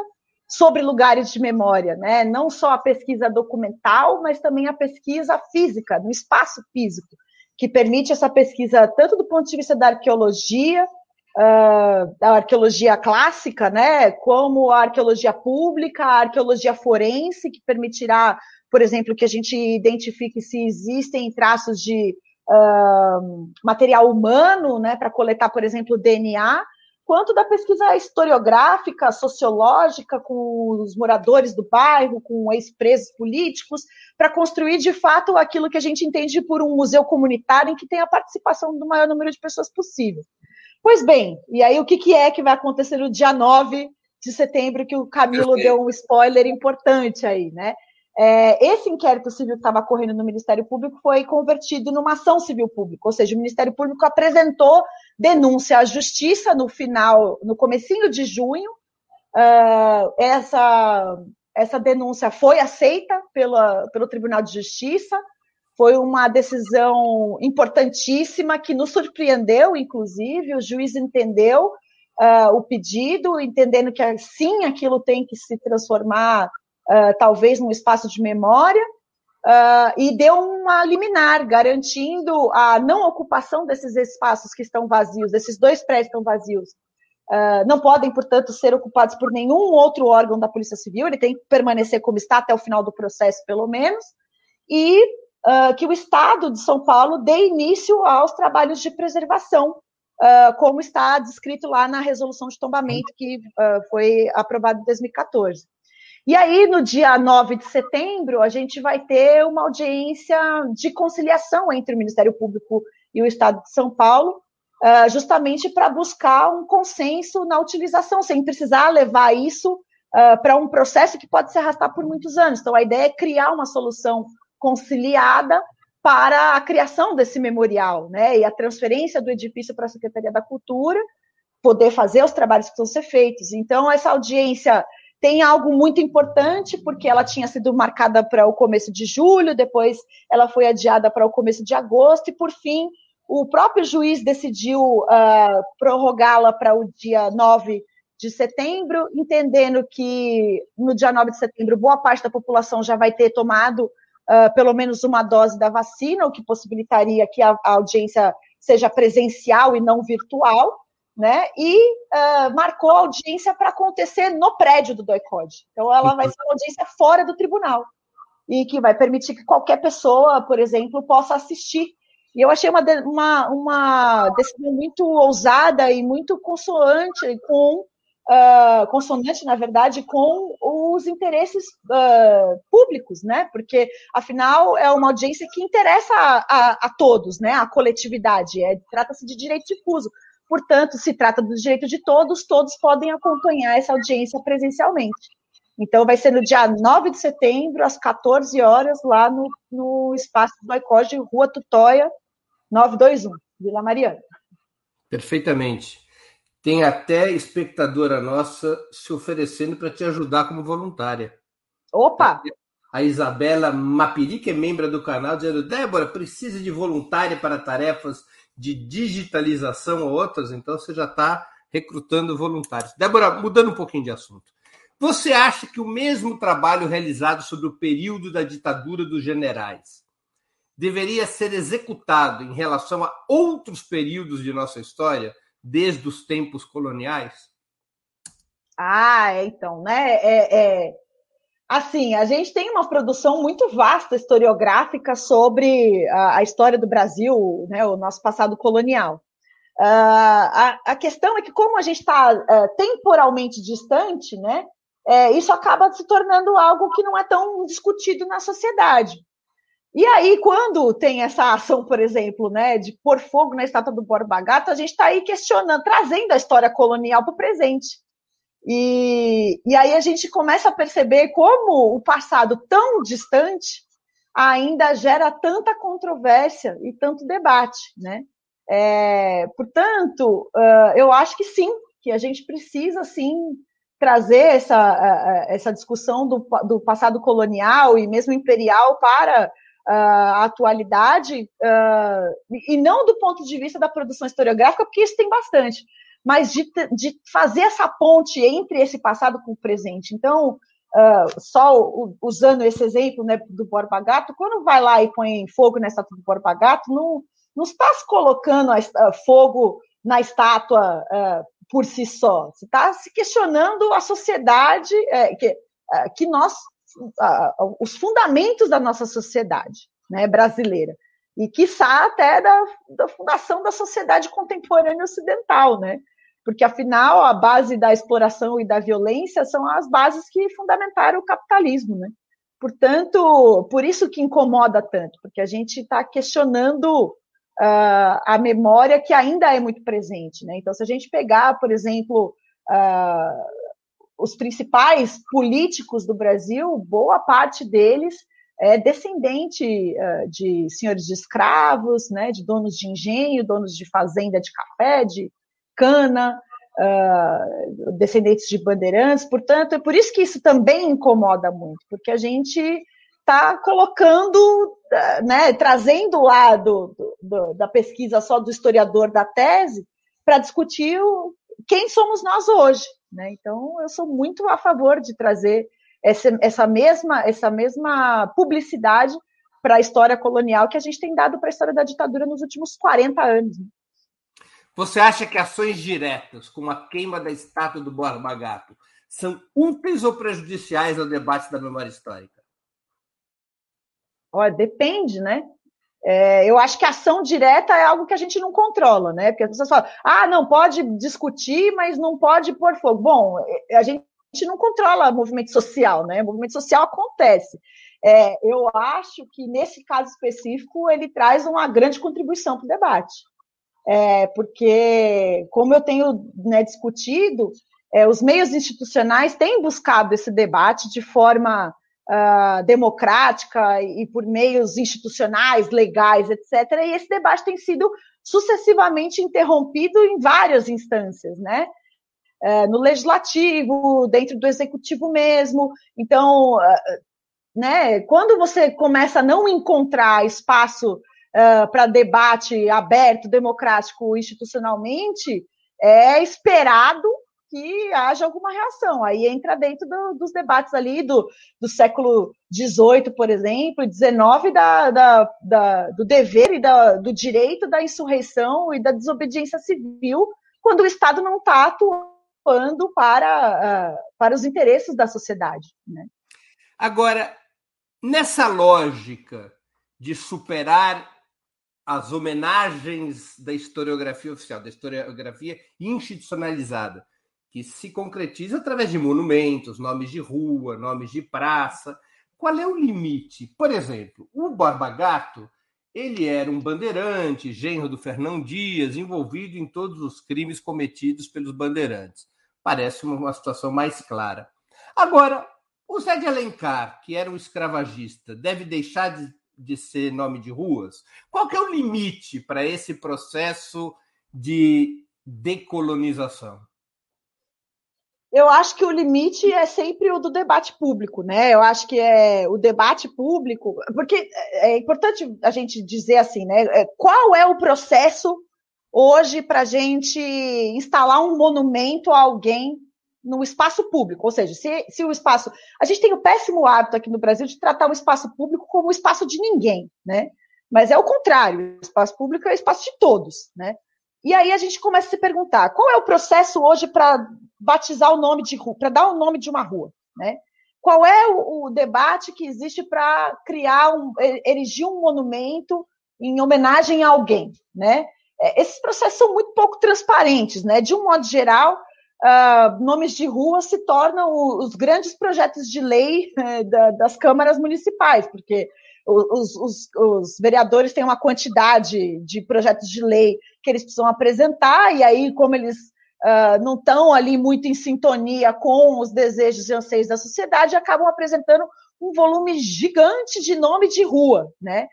sobre lugares de memória, né? Não só a pesquisa documental, mas também a pesquisa física, no espaço físico, que permite essa pesquisa tanto do ponto de vista da arqueologia, uh, da arqueologia clássica, né? Como a arqueologia pública, a arqueologia forense, que permitirá, por exemplo, que a gente identifique se existem traços de uh, material humano, né, para coletar, por exemplo, DNA, quanto da pesquisa historiográfica, sociológica, com os moradores do bairro, com ex-presos políticos, para construir de fato aquilo que a gente entende por um museu comunitário em que tem a participação do maior número de pessoas possível. Pois bem, e aí o que, que é que vai acontecer no dia 9 de setembro, que o Camilo deu um spoiler importante aí, né? É, esse inquérito civil que estava correndo no Ministério Público foi convertido numa ação civil pública, ou seja, o Ministério Público apresentou denúncia à Justiça no final, no comecinho de junho. Uh, essa, essa denúncia foi aceita pela, pelo Tribunal de Justiça, foi uma decisão importantíssima que nos surpreendeu, inclusive, o juiz entendeu uh, o pedido, entendendo que sim, aquilo tem que se transformar uh, talvez num espaço de memória, uh, e deu uma liminar, garantindo a não ocupação desses espaços que estão vazios, desses dois prédios que estão vazios. Uh, não podem, portanto, ser ocupados por nenhum outro órgão da Polícia Civil, ele tem que permanecer como está até o final do processo, pelo menos, e uh, que o Estado de São Paulo dê início aos trabalhos de preservação, uh, como está descrito lá na resolução de tombamento que foi aprovada em 2014. E aí, no dia 9 de setembro, a gente vai ter uma audiência de conciliação entre o Ministério Público e o Estado de São Paulo, ah, justamente para buscar um consenso na utilização, sem precisar levar isso ah, para um processo que pode se arrastar por muitos anos. Então, a ideia é criar uma solução conciliada para a criação desse memorial, né, e a transferência do edifício para a Secretaria da Cultura, poder fazer os trabalhos que precisam ser feitos. Então, essa audiência tem algo muito importante, porque ela tinha sido marcada para o começo de julho, depois ela foi adiada para o começo de agosto, e por fim, o próprio juiz decidiu uh, prorrogá-la para o dia 9 de setembro, entendendo que no dia 9 de setembro boa parte da população já vai ter tomado uh, pelo menos uma dose da vacina, o que possibilitaria que a, a audiência seja presencial e não virtual né? E uh, marcou a audiência para acontecer no prédio do DOICOD. Então, ela vai ser uma audiência fora do tribunal e que vai permitir que qualquer pessoa, por exemplo, possa assistir. E eu achei uma, uma, uma decisão muito ousada e muito consoante com uh, consonante, na verdade, com os interesses uh, públicos, né? Porque, afinal, é uma audiência que interessa a, a, a todos, né? A coletividade. É, Trata-se de direito difuso. Portanto, se trata do direito de todos, todos podem acompanhar essa audiência presencialmente. Então, vai ser no dia 9 de setembro, às 14 horas, lá no, no espaço do ICOG, Rua Tutóia, 921, Vila Mariana. Perfeitamente. Tem até espectadora nossa se oferecendo para te ajudar como voluntária. Opa! A Isabela Mapiri, que é membro do canal, dizendo: Débora, precisa de voluntária para tarefas de digitalização ou outras, então você já está recrutando voluntários. Débora, mudando um pouquinho de assunto. Você acha que o mesmo trabalho realizado sobre o período da ditadura dos generais deveria ser executado em relação a outros períodos de nossa história, desde os tempos coloniais? Ah, então, né? É, é, Assim, a gente tem uma produção muito vasta historiográfica sobre a, a história do Brasil, né, o nosso passado colonial. Uh, a, a, questão é que, como a gente está uh, é, temporalmente distante, né, é, isso acaba se tornando algo que não é tão discutido na sociedade. E aí, quando tem essa ação, por exemplo, né, de pôr fogo na estátua do Borba Gato, a gente está aí questionando, trazendo a história colonial para o presente. E, e aí a gente começa a perceber como o passado tão distante ainda gera tanta controvérsia e tanto debate, né? É, portanto, uh, eu acho que sim, que a gente precisa sim trazer essa, uh, essa discussão do, do, passado colonial e mesmo imperial para uh, a atualidade, e não do ponto de vista da produção historiográfica, porque isso tem bastante, mas de, de fazer essa ponte entre esse passado com o presente. Então, uh, só usando esse exemplo né, do Borba Gato, quando vai lá e põe fogo na estátua do Borba Gato, não, não está se colocando a, a, fogo na estátua uh, por si só. Você está se questionando a sociedade, uh, que, que nós, os fundamentos da nossa sociedade né, brasileira e quiçá até da, da fundação da sociedade contemporânea ocidental, né? Porque afinal a base da exploração e da violência são as bases que fundamentaram o capitalismo, né? Portanto, por isso que incomoda tanto, porque a gente está questionando uh, a memória que ainda é muito presente, né? Então, se a gente pegar, por exemplo, uh, os principais políticos do Brasil, boa parte deles é descendente uh, de senhores de escravos, né, de donos de engenho, donos de fazenda de café, de cana, uh, descendentes de bandeirantes. Portanto, é por isso que isso também incomoda muito, porque a gente está colocando, né, trazendo lá do, do, da pesquisa só do historiador da tese para discutir o, quem somos nós hoje. Né? Então, eu sou muito a favor de trazer essa, essa, mesma, essa mesma publicidade para a história colonial que a gente tem dado para a história da ditadura nos últimos 40 anos. Né? Você acha que ações diretas, como a queima da estátua do Borba Gato, são úteis ou prejudiciais ao debate da memória histórica? Olha, depende, né? É, eu acho que ação direta é algo que a gente não controla, né? Porque as pessoas falam, ah, não pode discutir, mas não pode pôr fogo. Bom, é, a gente a gente não controla movimento social, né? O movimento social acontece. É, eu acho que nesse caso específico ele traz uma grande contribuição para o debate, é, porque como eu tenho né, discutido, é, os meios institucionais têm buscado esse debate de forma uh, democrática e por meios institucionais, legais, etc. E esse debate tem sido sucessivamente interrompido em várias instâncias, né? é, no legislativo, dentro do executivo mesmo. Então, né, quando você começa a não encontrar espaço uh, para debate aberto, democrático, institucionalmente, é esperado que haja alguma reação. Aí entra dentro do, dos debates ali do, do século XVIII, por exemplo, XIX, da, da, da, do dever e da, do direito da insurreição e da desobediência civil, quando o Estado não está atuando para, uh, para os interesses da sociedade. Né? Agora, nessa lógica de superar as homenagens da historiografia oficial, da historiografia institucionalizada, que se concretiza através de monumentos, nomes de rua, nomes de praça. Qual é o limite? Por exemplo, o Borba Gato, ele era um bandeirante, genro do Fernão Dias, envolvido em todos os crimes cometidos pelos bandeirantes. Parece uma situação mais clara. Agora, o Zé de Alencar, que era um escravagista, deve deixar de, de ser nome de ruas? Qual que é o limite para esse processo de decolonização? Eu acho que o limite é sempre o do debate público, né? Eu acho que é o debate público, porque é importante a gente dizer assim, né? É, qual é o processo hoje para a gente instalar um monumento a alguém no espaço público, ou seja, se, se o espaço. A gente tem o péssimo hábito aqui no Brasil de tratar o espaço público como o espaço de ninguém, né? Mas é o contrário, o espaço público é o espaço de todos, né? E aí a gente começa a se perguntar qual é o processo hoje para batizar o nome de rua, para dar o nome de uma rua, né? Qual é o, o debate que existe para criar um, erigir um monumento em homenagem a alguém, né? É, esses processos são muito pouco transparentes, né? De um modo geral, uh, nomes de rua se tornam os grandes projetos de lei da, das câmaras municipais, porque os, os, os, vereadores têm uma quantidade de projetos de lei que eles precisam apresentar, e aí, como eles uh, não estão ali muito em sintonia com os desejos e anseios da sociedade, acabam apresentando um volume gigante de nome de rua, né?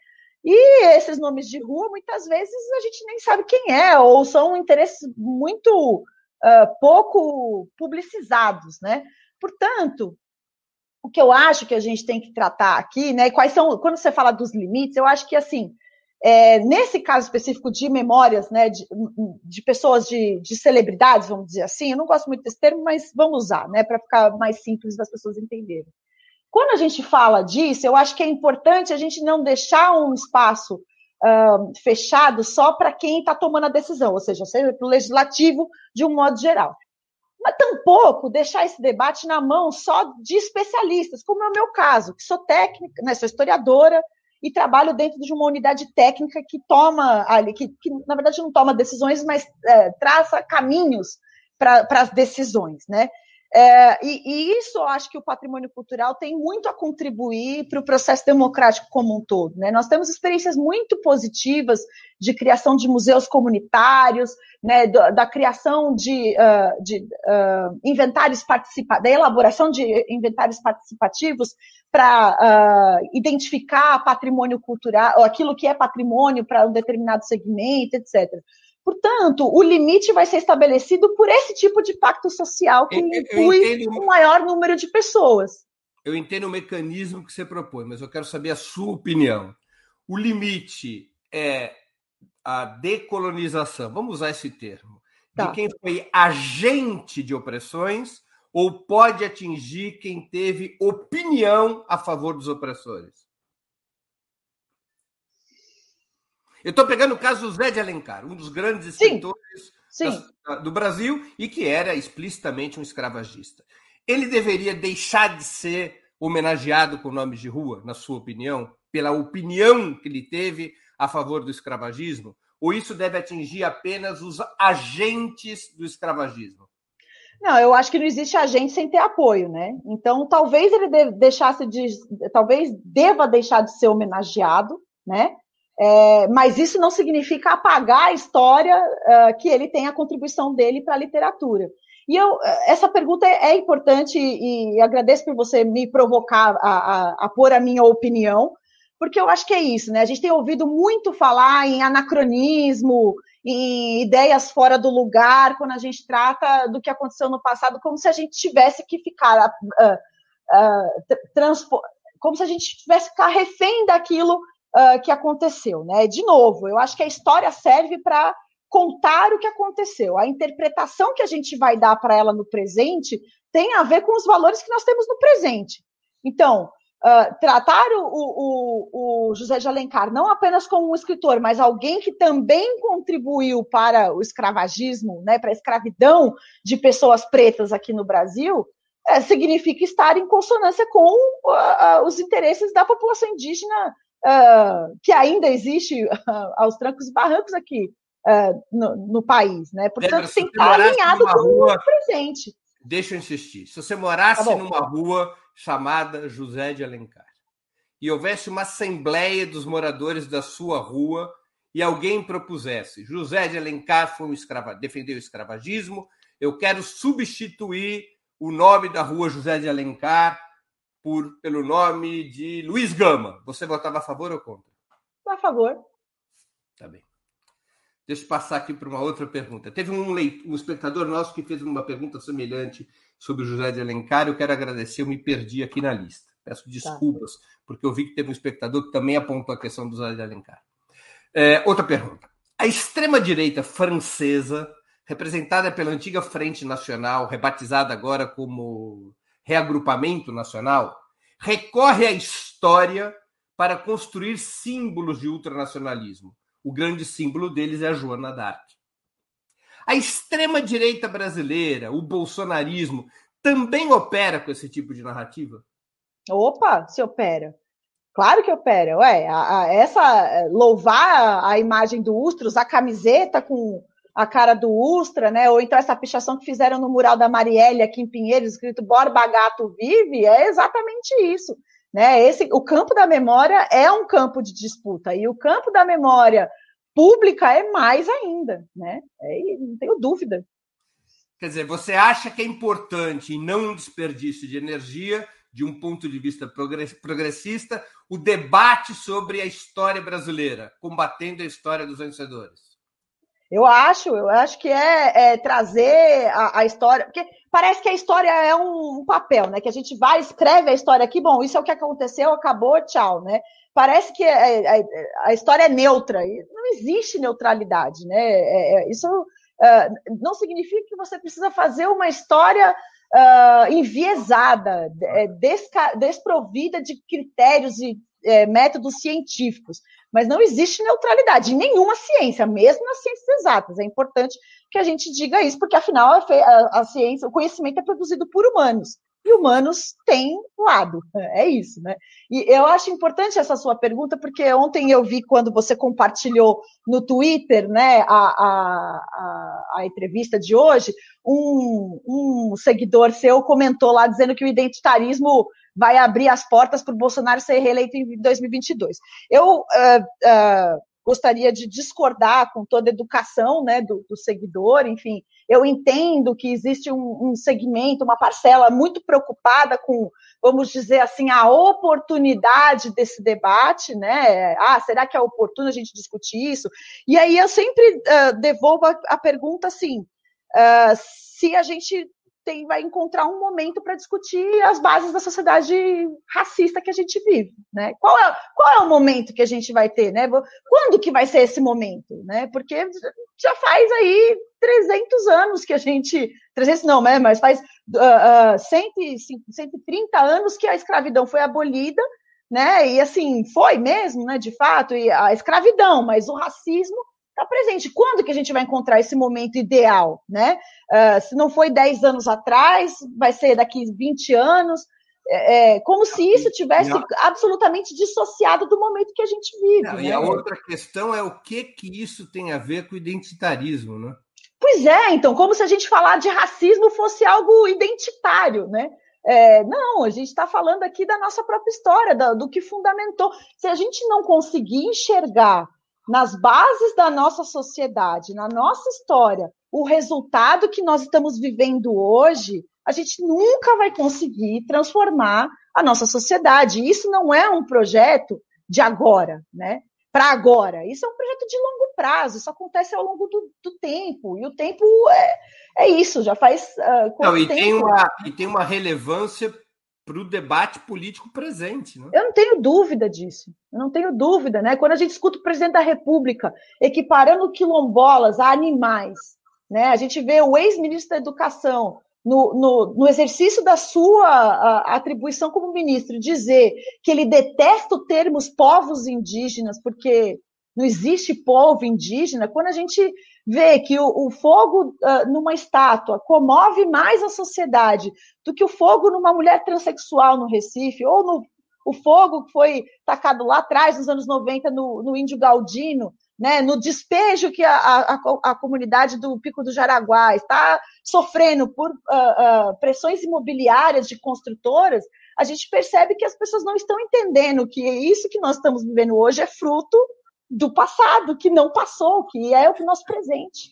E esses nomes de rua, muitas vezes, a gente nem sabe quem é, ou são interesses muito uh, pouco publicizados, né? Portanto, o que eu acho que a gente tem que tratar aqui, né? Quais são, quando você fala dos limites, eu acho que assim, é, nesse caso específico de memórias, né, de, de pessoas de, de, celebridades, vamos dizer assim, eu não gosto muito desse termo, mas vamos usar, né, para ficar mais simples das pessoas entenderem. Quando a gente fala disso, eu acho que é importante a gente não deixar um espaço fechado só para quem está tomando a decisão, ou seja, seja para o legislativo de um modo geral. Mas tampouco deixar esse debate na mão só de especialistas, como é o meu caso, que sou técnica, né, sou historiadora e trabalho dentro de uma unidade técnica que toma ali, que, que na verdade não toma decisões, mas é, traça caminhos para as decisões, né? É, e, e, isso eu acho que o patrimônio cultural tem muito a contribuir para o processo democrático como um todo. Né? Nós temos experiências muito positivas de criação de museus comunitários, né, da, da, criação de, uh, de uh, inventários participativos, da elaboração de inventários participativos para uh, identificar patrimônio cultural, aquilo que é patrimônio para um determinado segmento, etc. Portanto, o limite vai ser estabelecido por esse tipo de pacto social que inclui entendo, um maior número de pessoas. Eu entendo o mecanismo que você propõe, mas eu quero saber a sua opinião. O limite é a decolonização, vamos usar esse termo, tá. de quem foi agente de opressões ou pode atingir quem teve opinião a favor dos opressores? Eu estou pegando o caso do Zé de Alencar, um dos grandes escritores Sim. do Brasil e que era explicitamente um escravagista. Ele deveria deixar de ser homenageado com nomes de rua, na sua opinião, pela opinião que ele teve a favor do escravagismo? Ou isso deve atingir apenas os agentes do escravagismo? Não, eu acho que não existe agente sem ter apoio, né? Então, talvez ele deixasse de, talvez deva deixar de ser homenageado, né? É, mas isso não significa apagar a história uh, que ele tem a contribuição dele para a literatura. E eu, essa pergunta é, é importante e, e, agradeço por você me provocar a, a, a, pôr a minha opinião, porque eu acho que é isso, né? A gente tem ouvido muito falar em anacronismo, em ideias fora do lugar, quando a gente trata do que aconteceu no passado, como se a gente tivesse que ficar uh, uh, como se a gente tivesse que ficar refém daquilo uh, que aconteceu, né? De novo, eu acho que a história serve para contar o que aconteceu. A interpretação que a gente vai dar para ela no presente tem a ver com os valores que nós temos no presente. Então, uh, tratar o, o, o, José de Alencar não apenas como um escritor, mas alguém que também contribuiu para o escravagismo, né, para a escravidão de pessoas pretas aqui no Brasil, é, significa estar em consonância com uh, os interesses da população indígena uh, que ainda existe aos trancos e barrancos aqui no, no, país, né? Portanto, tem que estar alinhado com rua, o presente. Deixa eu insistir. Se você morasse tá numa rua chamada José de Alencar e houvesse uma assembleia dos moradores da sua rua e alguém propusesse José de Alencar foi um escrava, defendeu o escravagismo, eu quero substituir o nome da rua José de Alencar por, pelo nome de Luiz Gama. Você votava a favor ou contra? A favor. Tá bem. Deixa eu passar aqui para uma outra pergunta. Teve um, um espectador nosso que fez uma pergunta semelhante sobre o José de Alencar. Eu quero agradecer, eu me perdi aqui na lista. Peço tá. desculpas, tá. porque eu vi que teve um espectador que também apontou a questão do José de Alencar. É, outra pergunta. A extrema-direita francesa, representada pela antiga Frente Nacional, rebatizada agora como Reagrupamento Nacional, recorre à história para construir símbolos de ultranacionalismo. O grande símbolo deles é a Joana d'Arc. A extrema-direita brasileira, o bolsonarismo, também opera com esse tipo de narrativa? Opa, se opera. Claro que opera. Ué, a, a, essa louvar a, a imagem do Ustra, usar camiseta com a cara do Ustra, né? Ou então essa pichação que fizeram no mural da Marielle aqui em Pinheiros, escrito Borba Gato Vive, é exatamente isso. Né? Esse, o campo da memória é um campo de disputa, e o campo da memória pública é mais ainda, né? É, não tenho dúvida. Quer dizer, você acha que é importante e não um desperdício de energia, de um ponto de vista progressista, o debate sobre a história brasileira, combatendo a história dos vencedores? Eu acho, eu acho que é, é trazer a, a, história, porque parece que a história é um, um, papel, né? Que a gente vai, escreve a história aqui, bom, isso é o que aconteceu, acabou, tchau, né? parece que a, a, a, história é neutra. Não existe neutralidade, né? É, é, isso uh, não significa que você precisa fazer uma história uh, enviesada, é, desprovida de critérios e é, métodos científicos. Mas não existe neutralidade em nenhuma ciência, mesmo nas ciências exatas. É importante que a gente diga isso, porque afinal a, a ciência, o conhecimento é produzido por humanos e humanos têm lado. É isso, né? E eu acho importante essa sua pergunta, porque ontem eu vi quando você compartilhou no Twitter, né, a, a, a, a entrevista de hoje, um, um seguidor seu comentou lá dizendo que o identitarismo vai abrir as portas para o Bolsonaro ser reeleito em 2022. Eu uh, uh, gostaria de discordar com toda a educação né, do, do seguidor, enfim, eu entendo que existe um, um, segmento, uma parcela muito preocupada com, vamos dizer assim, a oportunidade desse debate, né? Ah, será que é oportuno a gente discutir isso? E aí eu sempre uh, devolvo a, a, pergunta assim: uh, se a gente tem, vai encontrar um momento para discutir as bases da sociedade racista que a gente vive, né? Qual é, qual é o momento que a gente vai ter, né? Quando que vai ser esse momento, né? Porque já faz aí 300 anos que a gente, 300 não, né? Mas faz uh, uh, 100, 130 anos que a escravidão foi abolida, né? E assim, foi mesmo, né? De fato, e a escravidão, mas o racismo está presente. Quando que a gente vai encontrar esse momento ideal, né? Uh, se não foi 10 anos atrás, vai ser daqui 20 anos. É, é, como se isso tivesse absolutamente dissociado do momento que a gente vive. Não, né? E a outra questão é o que que isso tem a ver com o identitarismo, né? Pois é, então, como se a gente falar de racismo fosse algo identitário, né? É, não, a gente está falando aqui da nossa própria história, do, do que fundamentou. Se a gente não conseguir enxergar nas bases da nossa sociedade, na nossa história, o resultado que nós estamos vivendo hoje, a gente nunca vai conseguir transformar a nossa sociedade. Isso não é um projeto de agora, né? para agora. Isso é um projeto de longo prazo, isso acontece ao longo do, do tempo, e o tempo é, é isso, já faz. Uh, não, e, tempo? Tem uma, e tem uma relevância para o debate político presente. Né? Eu não tenho dúvida disso. Eu não tenho dúvida, né? Quando a gente escuta o presidente da República equiparando quilombolas a animais, né? A gente vê o ex-ministro da Educação no, no, no, exercício da sua atribuição como ministro dizer que ele detesta o termo povos indígenas porque não existe povo indígena, quando a gente vê que o, o fogo uh, numa estátua comove mais a sociedade do que o fogo numa mulher transexual no Recife, ou no, o fogo que foi tacado lá atrás, nos anos 90, no, no Índio Galdino, né, no despejo que a, a, a, comunidade do Pico do Jaraguá está sofrendo por uh, uh, pressões imobiliárias de construtoras, a gente percebe que as pessoas não estão entendendo que isso que nós estamos vivendo hoje é fruto do passado, que não passou, que é o nosso presente.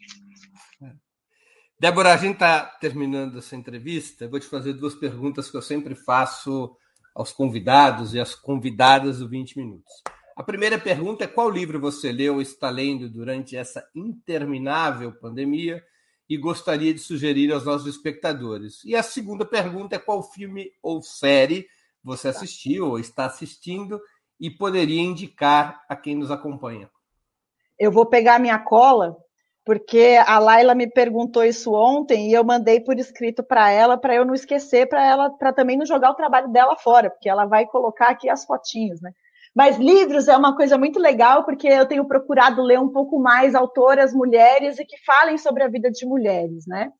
Débora, a gente está terminando essa entrevista. Vou te fazer duas perguntas que eu sempre faço aos convidados e às convidadas do 20 Minutos. A primeira pergunta é qual livro você leu ou está lendo durante essa interminável pandemia e gostaria de sugerir aos nossos espectadores. E a segunda pergunta é qual filme ou série você assistiu ou está assistindo e poderia indicar a quem nos acompanha? Eu vou pegar minha cola, porque a Laila me perguntou isso ontem e eu mandei por escrito para ela, para eu não esquecer, para ela, para também não jogar o trabalho dela fora, porque ela vai colocar aqui as fotinhos, né? Mas livros é uma coisa muito legal, porque eu tenho procurado ler um pouco mais autoras mulheres e que falem sobre a vida de mulheres, né?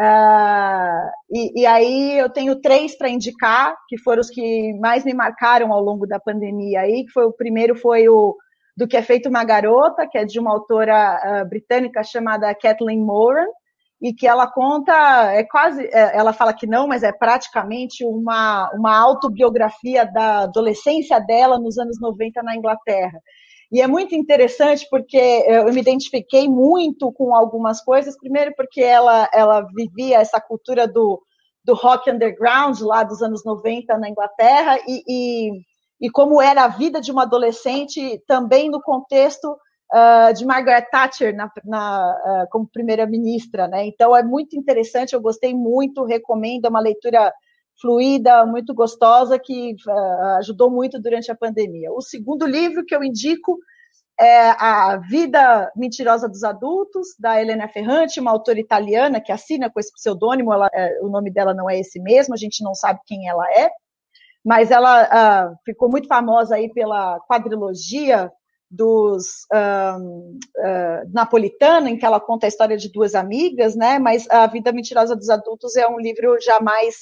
Uh, e, e, aí eu tenho três para indicar, que foram os que mais me marcaram ao longo da pandemia aí, que foi o primeiro foi o do que é feito uma garota, que é de uma autora uh, britânica chamada Kathleen Moran, e que ela conta, é quase, é, ela fala que não, mas é praticamente uma, uma autobiografia da adolescência dela nos anos 90 na Inglaterra. E é muito interessante porque eu me identifiquei muito com algumas coisas. Primeiro, porque ela, ela vivia essa cultura do, do rock underground lá dos anos 90 na Inglaterra e, e, e como era a vida de uma adolescente também no contexto uh, de Margaret Thatcher na, na, uh, como primeira-ministra. Né? Então, é muito interessante, eu gostei muito, recomendo, é uma leitura fluida, muito gostosa, que uh, ajudou muito durante a pandemia. O segundo livro que eu indico é A Vida Mentirosa dos Adultos, da Helena Ferrante, uma autora italiana que assina com esse pseudônimo, ela, é, o nome dela não é esse mesmo, a gente não sabe quem ela é, mas ela uh, ficou muito famosa aí pela quadrilogia dos um, uh, Napolitana, em que ela conta a história de duas amigas, né? Mas A Vida Mentirosa dos Adultos é um livro jamais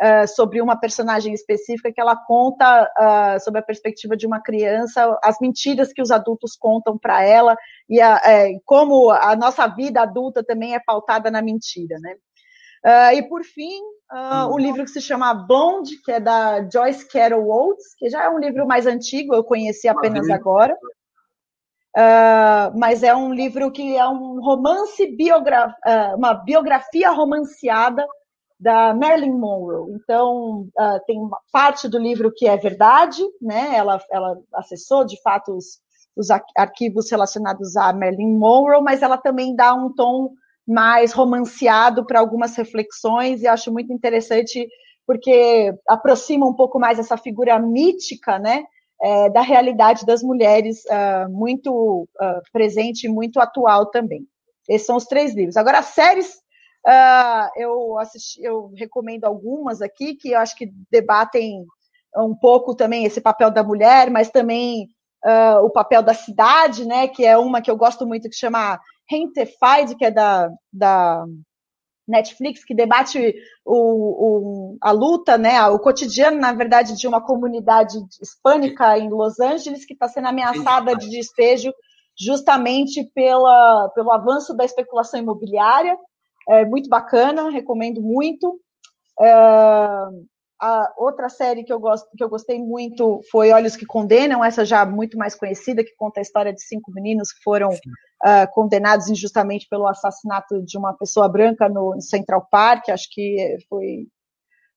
uh, sobre uma personagem específica que ela conta uh, sobre a perspectiva de uma criança, as mentiras que os adultos contam para ela e a, é, como a nossa vida adulta também é pautada na mentira, né? Uh, e por fim, uh, um livro que se chama Blonde, que é da Joyce Carol Oates, que já é um livro mais antigo, eu conheci apenas agora. Uh, mas é um livro que é um romance biogra uma biografia romanceada da Marilyn Monroe. Então, uh, tem uma parte do livro que é verdade, né? Ela, ela acessou, de fato, os, os arquivos relacionados a Marilyn Monroe, mas ela também dá um tom mais romanceado para algumas reflexões e acho muito interessante porque aproxima um pouco mais essa figura mítica, né? É, da realidade das mulheres, uh, muito uh, presente, muito atual também. Esses são os três livros. Agora, séries Uh, eu assisti, eu recomendo algumas aqui que eu acho que debatem um pouco também esse papel da mulher, mas também uh, o papel da cidade, né? Que é uma que eu gosto muito que chama Rentified, que é da, da Netflix, que debate o, o, a luta, né, o cotidiano, na verdade, de uma comunidade hispânica em Los Angeles que está sendo ameaçada de despejo justamente pela, pelo avanço da especulação imobiliária é muito bacana, recomendo muito. É, a outra série que eu, gosto, que eu gostei muito foi Olhos que Condenam, essa já muito mais conhecida, que conta a história de cinco meninos que foram uh, condenados injustamente pelo assassinato de uma pessoa branca no Central Park. Acho que foi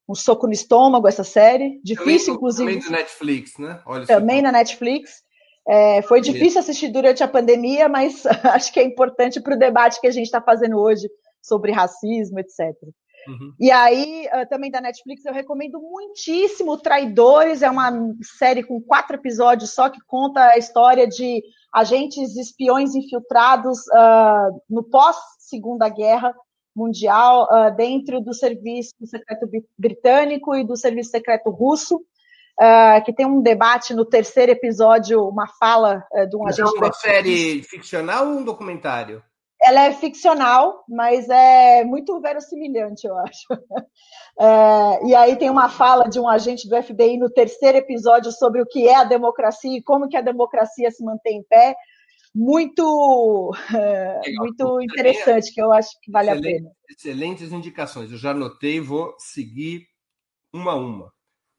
um soco no estômago essa série. Difícil, também, inclusive. Também do Netflix, né? Olhos também na Netflix. É, foi difícil assistir durante a pandemia, mas acho que é importante para o debate que a gente está fazendo hoje sobre racismo, etc. Uhum. E aí, também da Netflix, eu recomendo muitíssimo Traidores, é uma série com quatro episódios só que conta a história de agentes espiões infiltrados uh, no pós-Segunda Guerra Mundial, uh, dentro do Serviço Secreto Britânico e do Serviço Secreto Russo, uh, que tem um debate no terceiro episódio, uma fala de um agente. É uma série ficcional ou um documentário? Ela é ficcional, mas é muito verossimilhante, eu acho. É, e aí tem uma fala de um agente do FBI no terceiro episódio sobre o que é a democracia e como que a democracia se mantém em pé. Muito, é, muito interessante, que eu acho que vale Excelente, a pena. Excelentes indicações. Eu já anotei vou seguir uma a uma.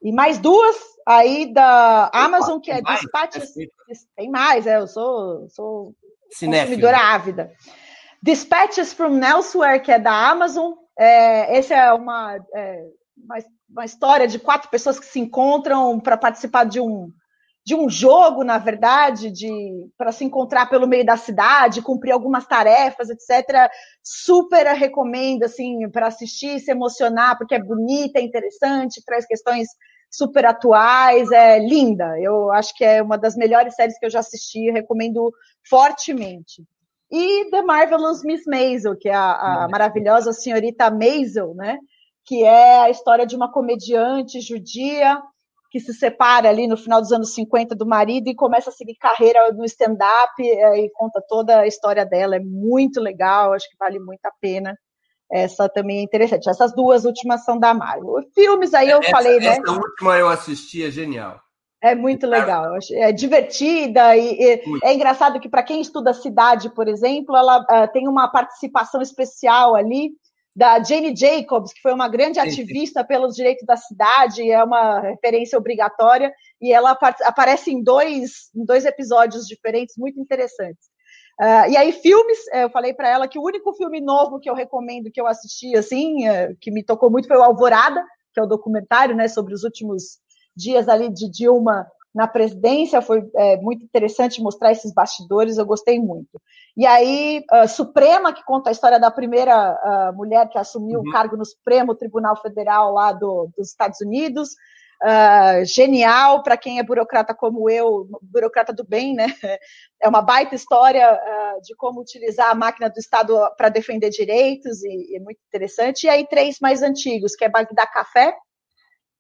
E mais duas aí da Amazon, que é Dispatches. Tem mais, é, eu sou, sou consumidora ávida. Dispatches from Elsewhere, que é da Amazon. É, essa é uma, é, uma, uma, história de quatro pessoas que se encontram para participar de um, de um jogo, na verdade, de para se encontrar pelo meio da cidade, cumprir algumas tarefas, etc. Super recomendo assim para assistir, se emocionar, porque é bonita, é interessante, traz questões super atuais, é linda. Eu acho que é uma das melhores séries que eu já assisti, recomendo fortemente e The Marvelous Miss Maisel, que é a, a maravilhosa senhorita Maisel, né? Que é a história de uma comediante judia que se separa ali no final dos anos 50 do marido e começa a seguir carreira no stand-up é, e conta toda a história dela. É muito legal, acho que vale muito a pena. Essa também é interessante. Essas duas últimas são da Marvel. Filmes aí eu essa, falei, essa né? Essa última eu assisti, é genial. É muito legal, é divertida e, e é engraçado que para quem estuda cidade, por exemplo, ela uh, tem uma participação especial ali da Jane Jacobs, que foi uma grande ativista pelos direitos da cidade, é uma referência obrigatória e ela aparece em dois, em dois episódios diferentes, muito interessantes. Uh, e aí, filmes, eu falei para ela que o único filme novo que eu recomendo que eu assisti, assim, uh, que me tocou muito foi o Alvorada, que é o documentário, né, sobre os últimos dias ali de Dilma na presidência, foi é, muito interessante mostrar esses bastidores, eu gostei muito. E aí, uh, Suprema, que conta a história da primeira uh, mulher que assumiu uhum. o cargo no Supremo Tribunal Federal lá do, dos Estados Unidos, uh, genial para quem é burocrata como eu, burocrata do bem, né? É uma baita história de como utilizar a máquina do Estado para defender direitos, e, e é muito interessante. E aí, três mais antigos, que é Bagdá Café,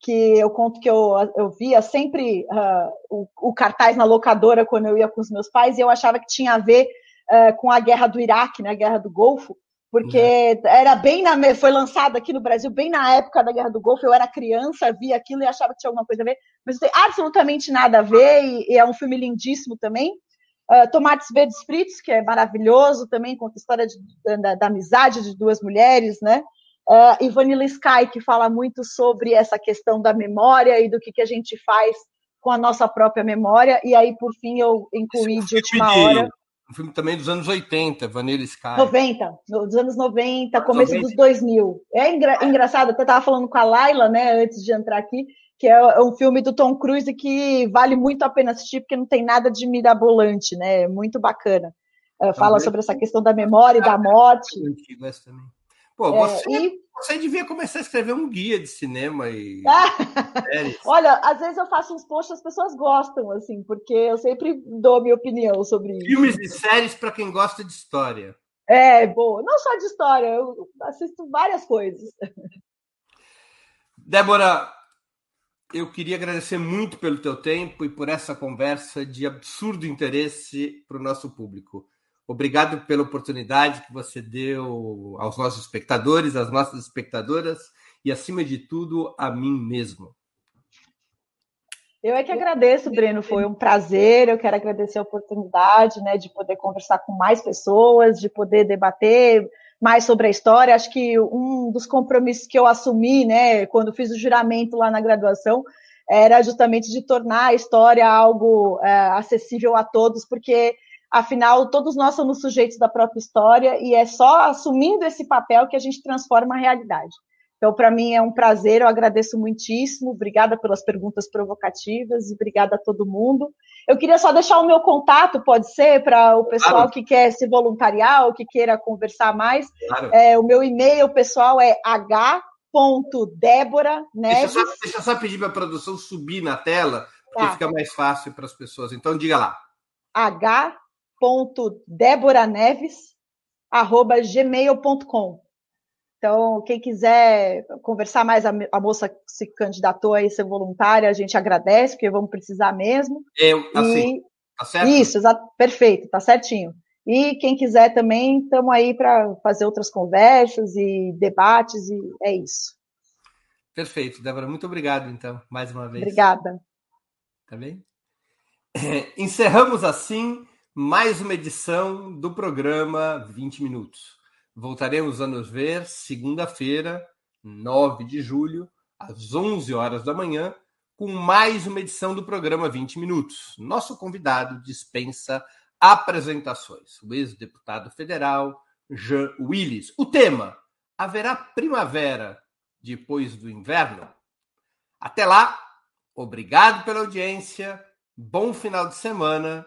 que eu conto que eu, eu via sempre uh, o, o, cartaz na locadora quando eu ia com os meus pais e eu achava que tinha a ver uh, com a guerra do Iraque, né, a guerra do Golfo, porque uhum. era bem na foi lançado aqui no Brasil bem na época da guerra do Golfo. Eu era criança, via aquilo e achava que tinha alguma coisa a ver, mas não tem absolutamente nada a ver e, e é um filme lindíssimo também. Uh, Tomates Verdes Fritos, que é maravilhoso também, conta a história de, da, da amizade de duas mulheres, né? Uh, e Vanilla Sky, que fala muito sobre essa questão da memória e do que, que a gente faz com a nossa própria memória. E aí, por fim, eu incluí é de última de, hora. Um filme também dos anos 80, Vanilla Sky. 90, dos anos 90, começo 90. dos 2000. É engra engraçado, eu estava falando com a Laila, né, antes de entrar aqui, que é um filme do Tom Cruise que vale muito a pena assistir, porque não tem nada de mirabolante, né? É muito bacana. Uh, fala sobre essa questão da memória e da morte. Antigo essa também. Pô, você, é, e... você devia começar a escrever um guia de cinema e. Olha, às vezes eu faço uns posts as pessoas gostam, assim, porque eu sempre dou minha opinião sobre isso. Filmes e séries para quem gosta de história. É, boa. Não só de história, eu assisto várias coisas. Débora, eu queria agradecer muito pelo teu tempo e por essa conversa de absurdo interesse para o nosso público. Obrigado pela oportunidade que você deu aos nossos espectadores, às nossas espectadoras e, acima de tudo, a mim mesmo. Eu é que agradeço, Breno. Foi um prazer. Eu quero agradecer a oportunidade né, de poder conversar com mais pessoas, de poder debater mais sobre a história. Acho que um dos compromissos que eu assumi, né, quando fiz o juramento lá na graduação, era justamente de tornar a história algo é, acessível a todos, porque Afinal, todos nós somos sujeitos da própria história e é só assumindo esse papel que a gente transforma a realidade. Então, para mim é um prazer, eu agradeço muitíssimo. Obrigada pelas perguntas provocativas e obrigada a todo mundo. Eu queria só deixar o meu contato, pode ser, para o pessoal claro. que quer se voluntariar ou que queira conversar mais. Claro. É, o meu e-mail pessoal é h.débora Neves. Deixa, deixa eu só pedir para a produção subir na tela, porque tá. fica mais fácil para as pessoas. Então, diga lá. h.deboraneves.gmail.com então, quem quiser conversar mais, a, a moça se candidatou a ser voluntária, a gente agradece, porque vamos precisar mesmo. Eu, assim, e, tá certo? Isso, exato, perfeito, tá certinho. E quem quiser também, estamos aí para fazer outras conversas e debates, e é isso. Perfeito, Débora, muito obrigado, então, mais uma vez. Obrigada. Tá bem? Encerramos assim mais uma edição do programa 20 Minutos. Voltaremos a nos ver segunda-feira, 9 de julho, às 11 horas da manhã, com mais uma edição do programa 20 Minutos. Nosso convidado dispensa apresentações. O ex-deputado federal Jean Willis. O tema: haverá primavera depois do inverno? Até lá, obrigado pela audiência, bom final de semana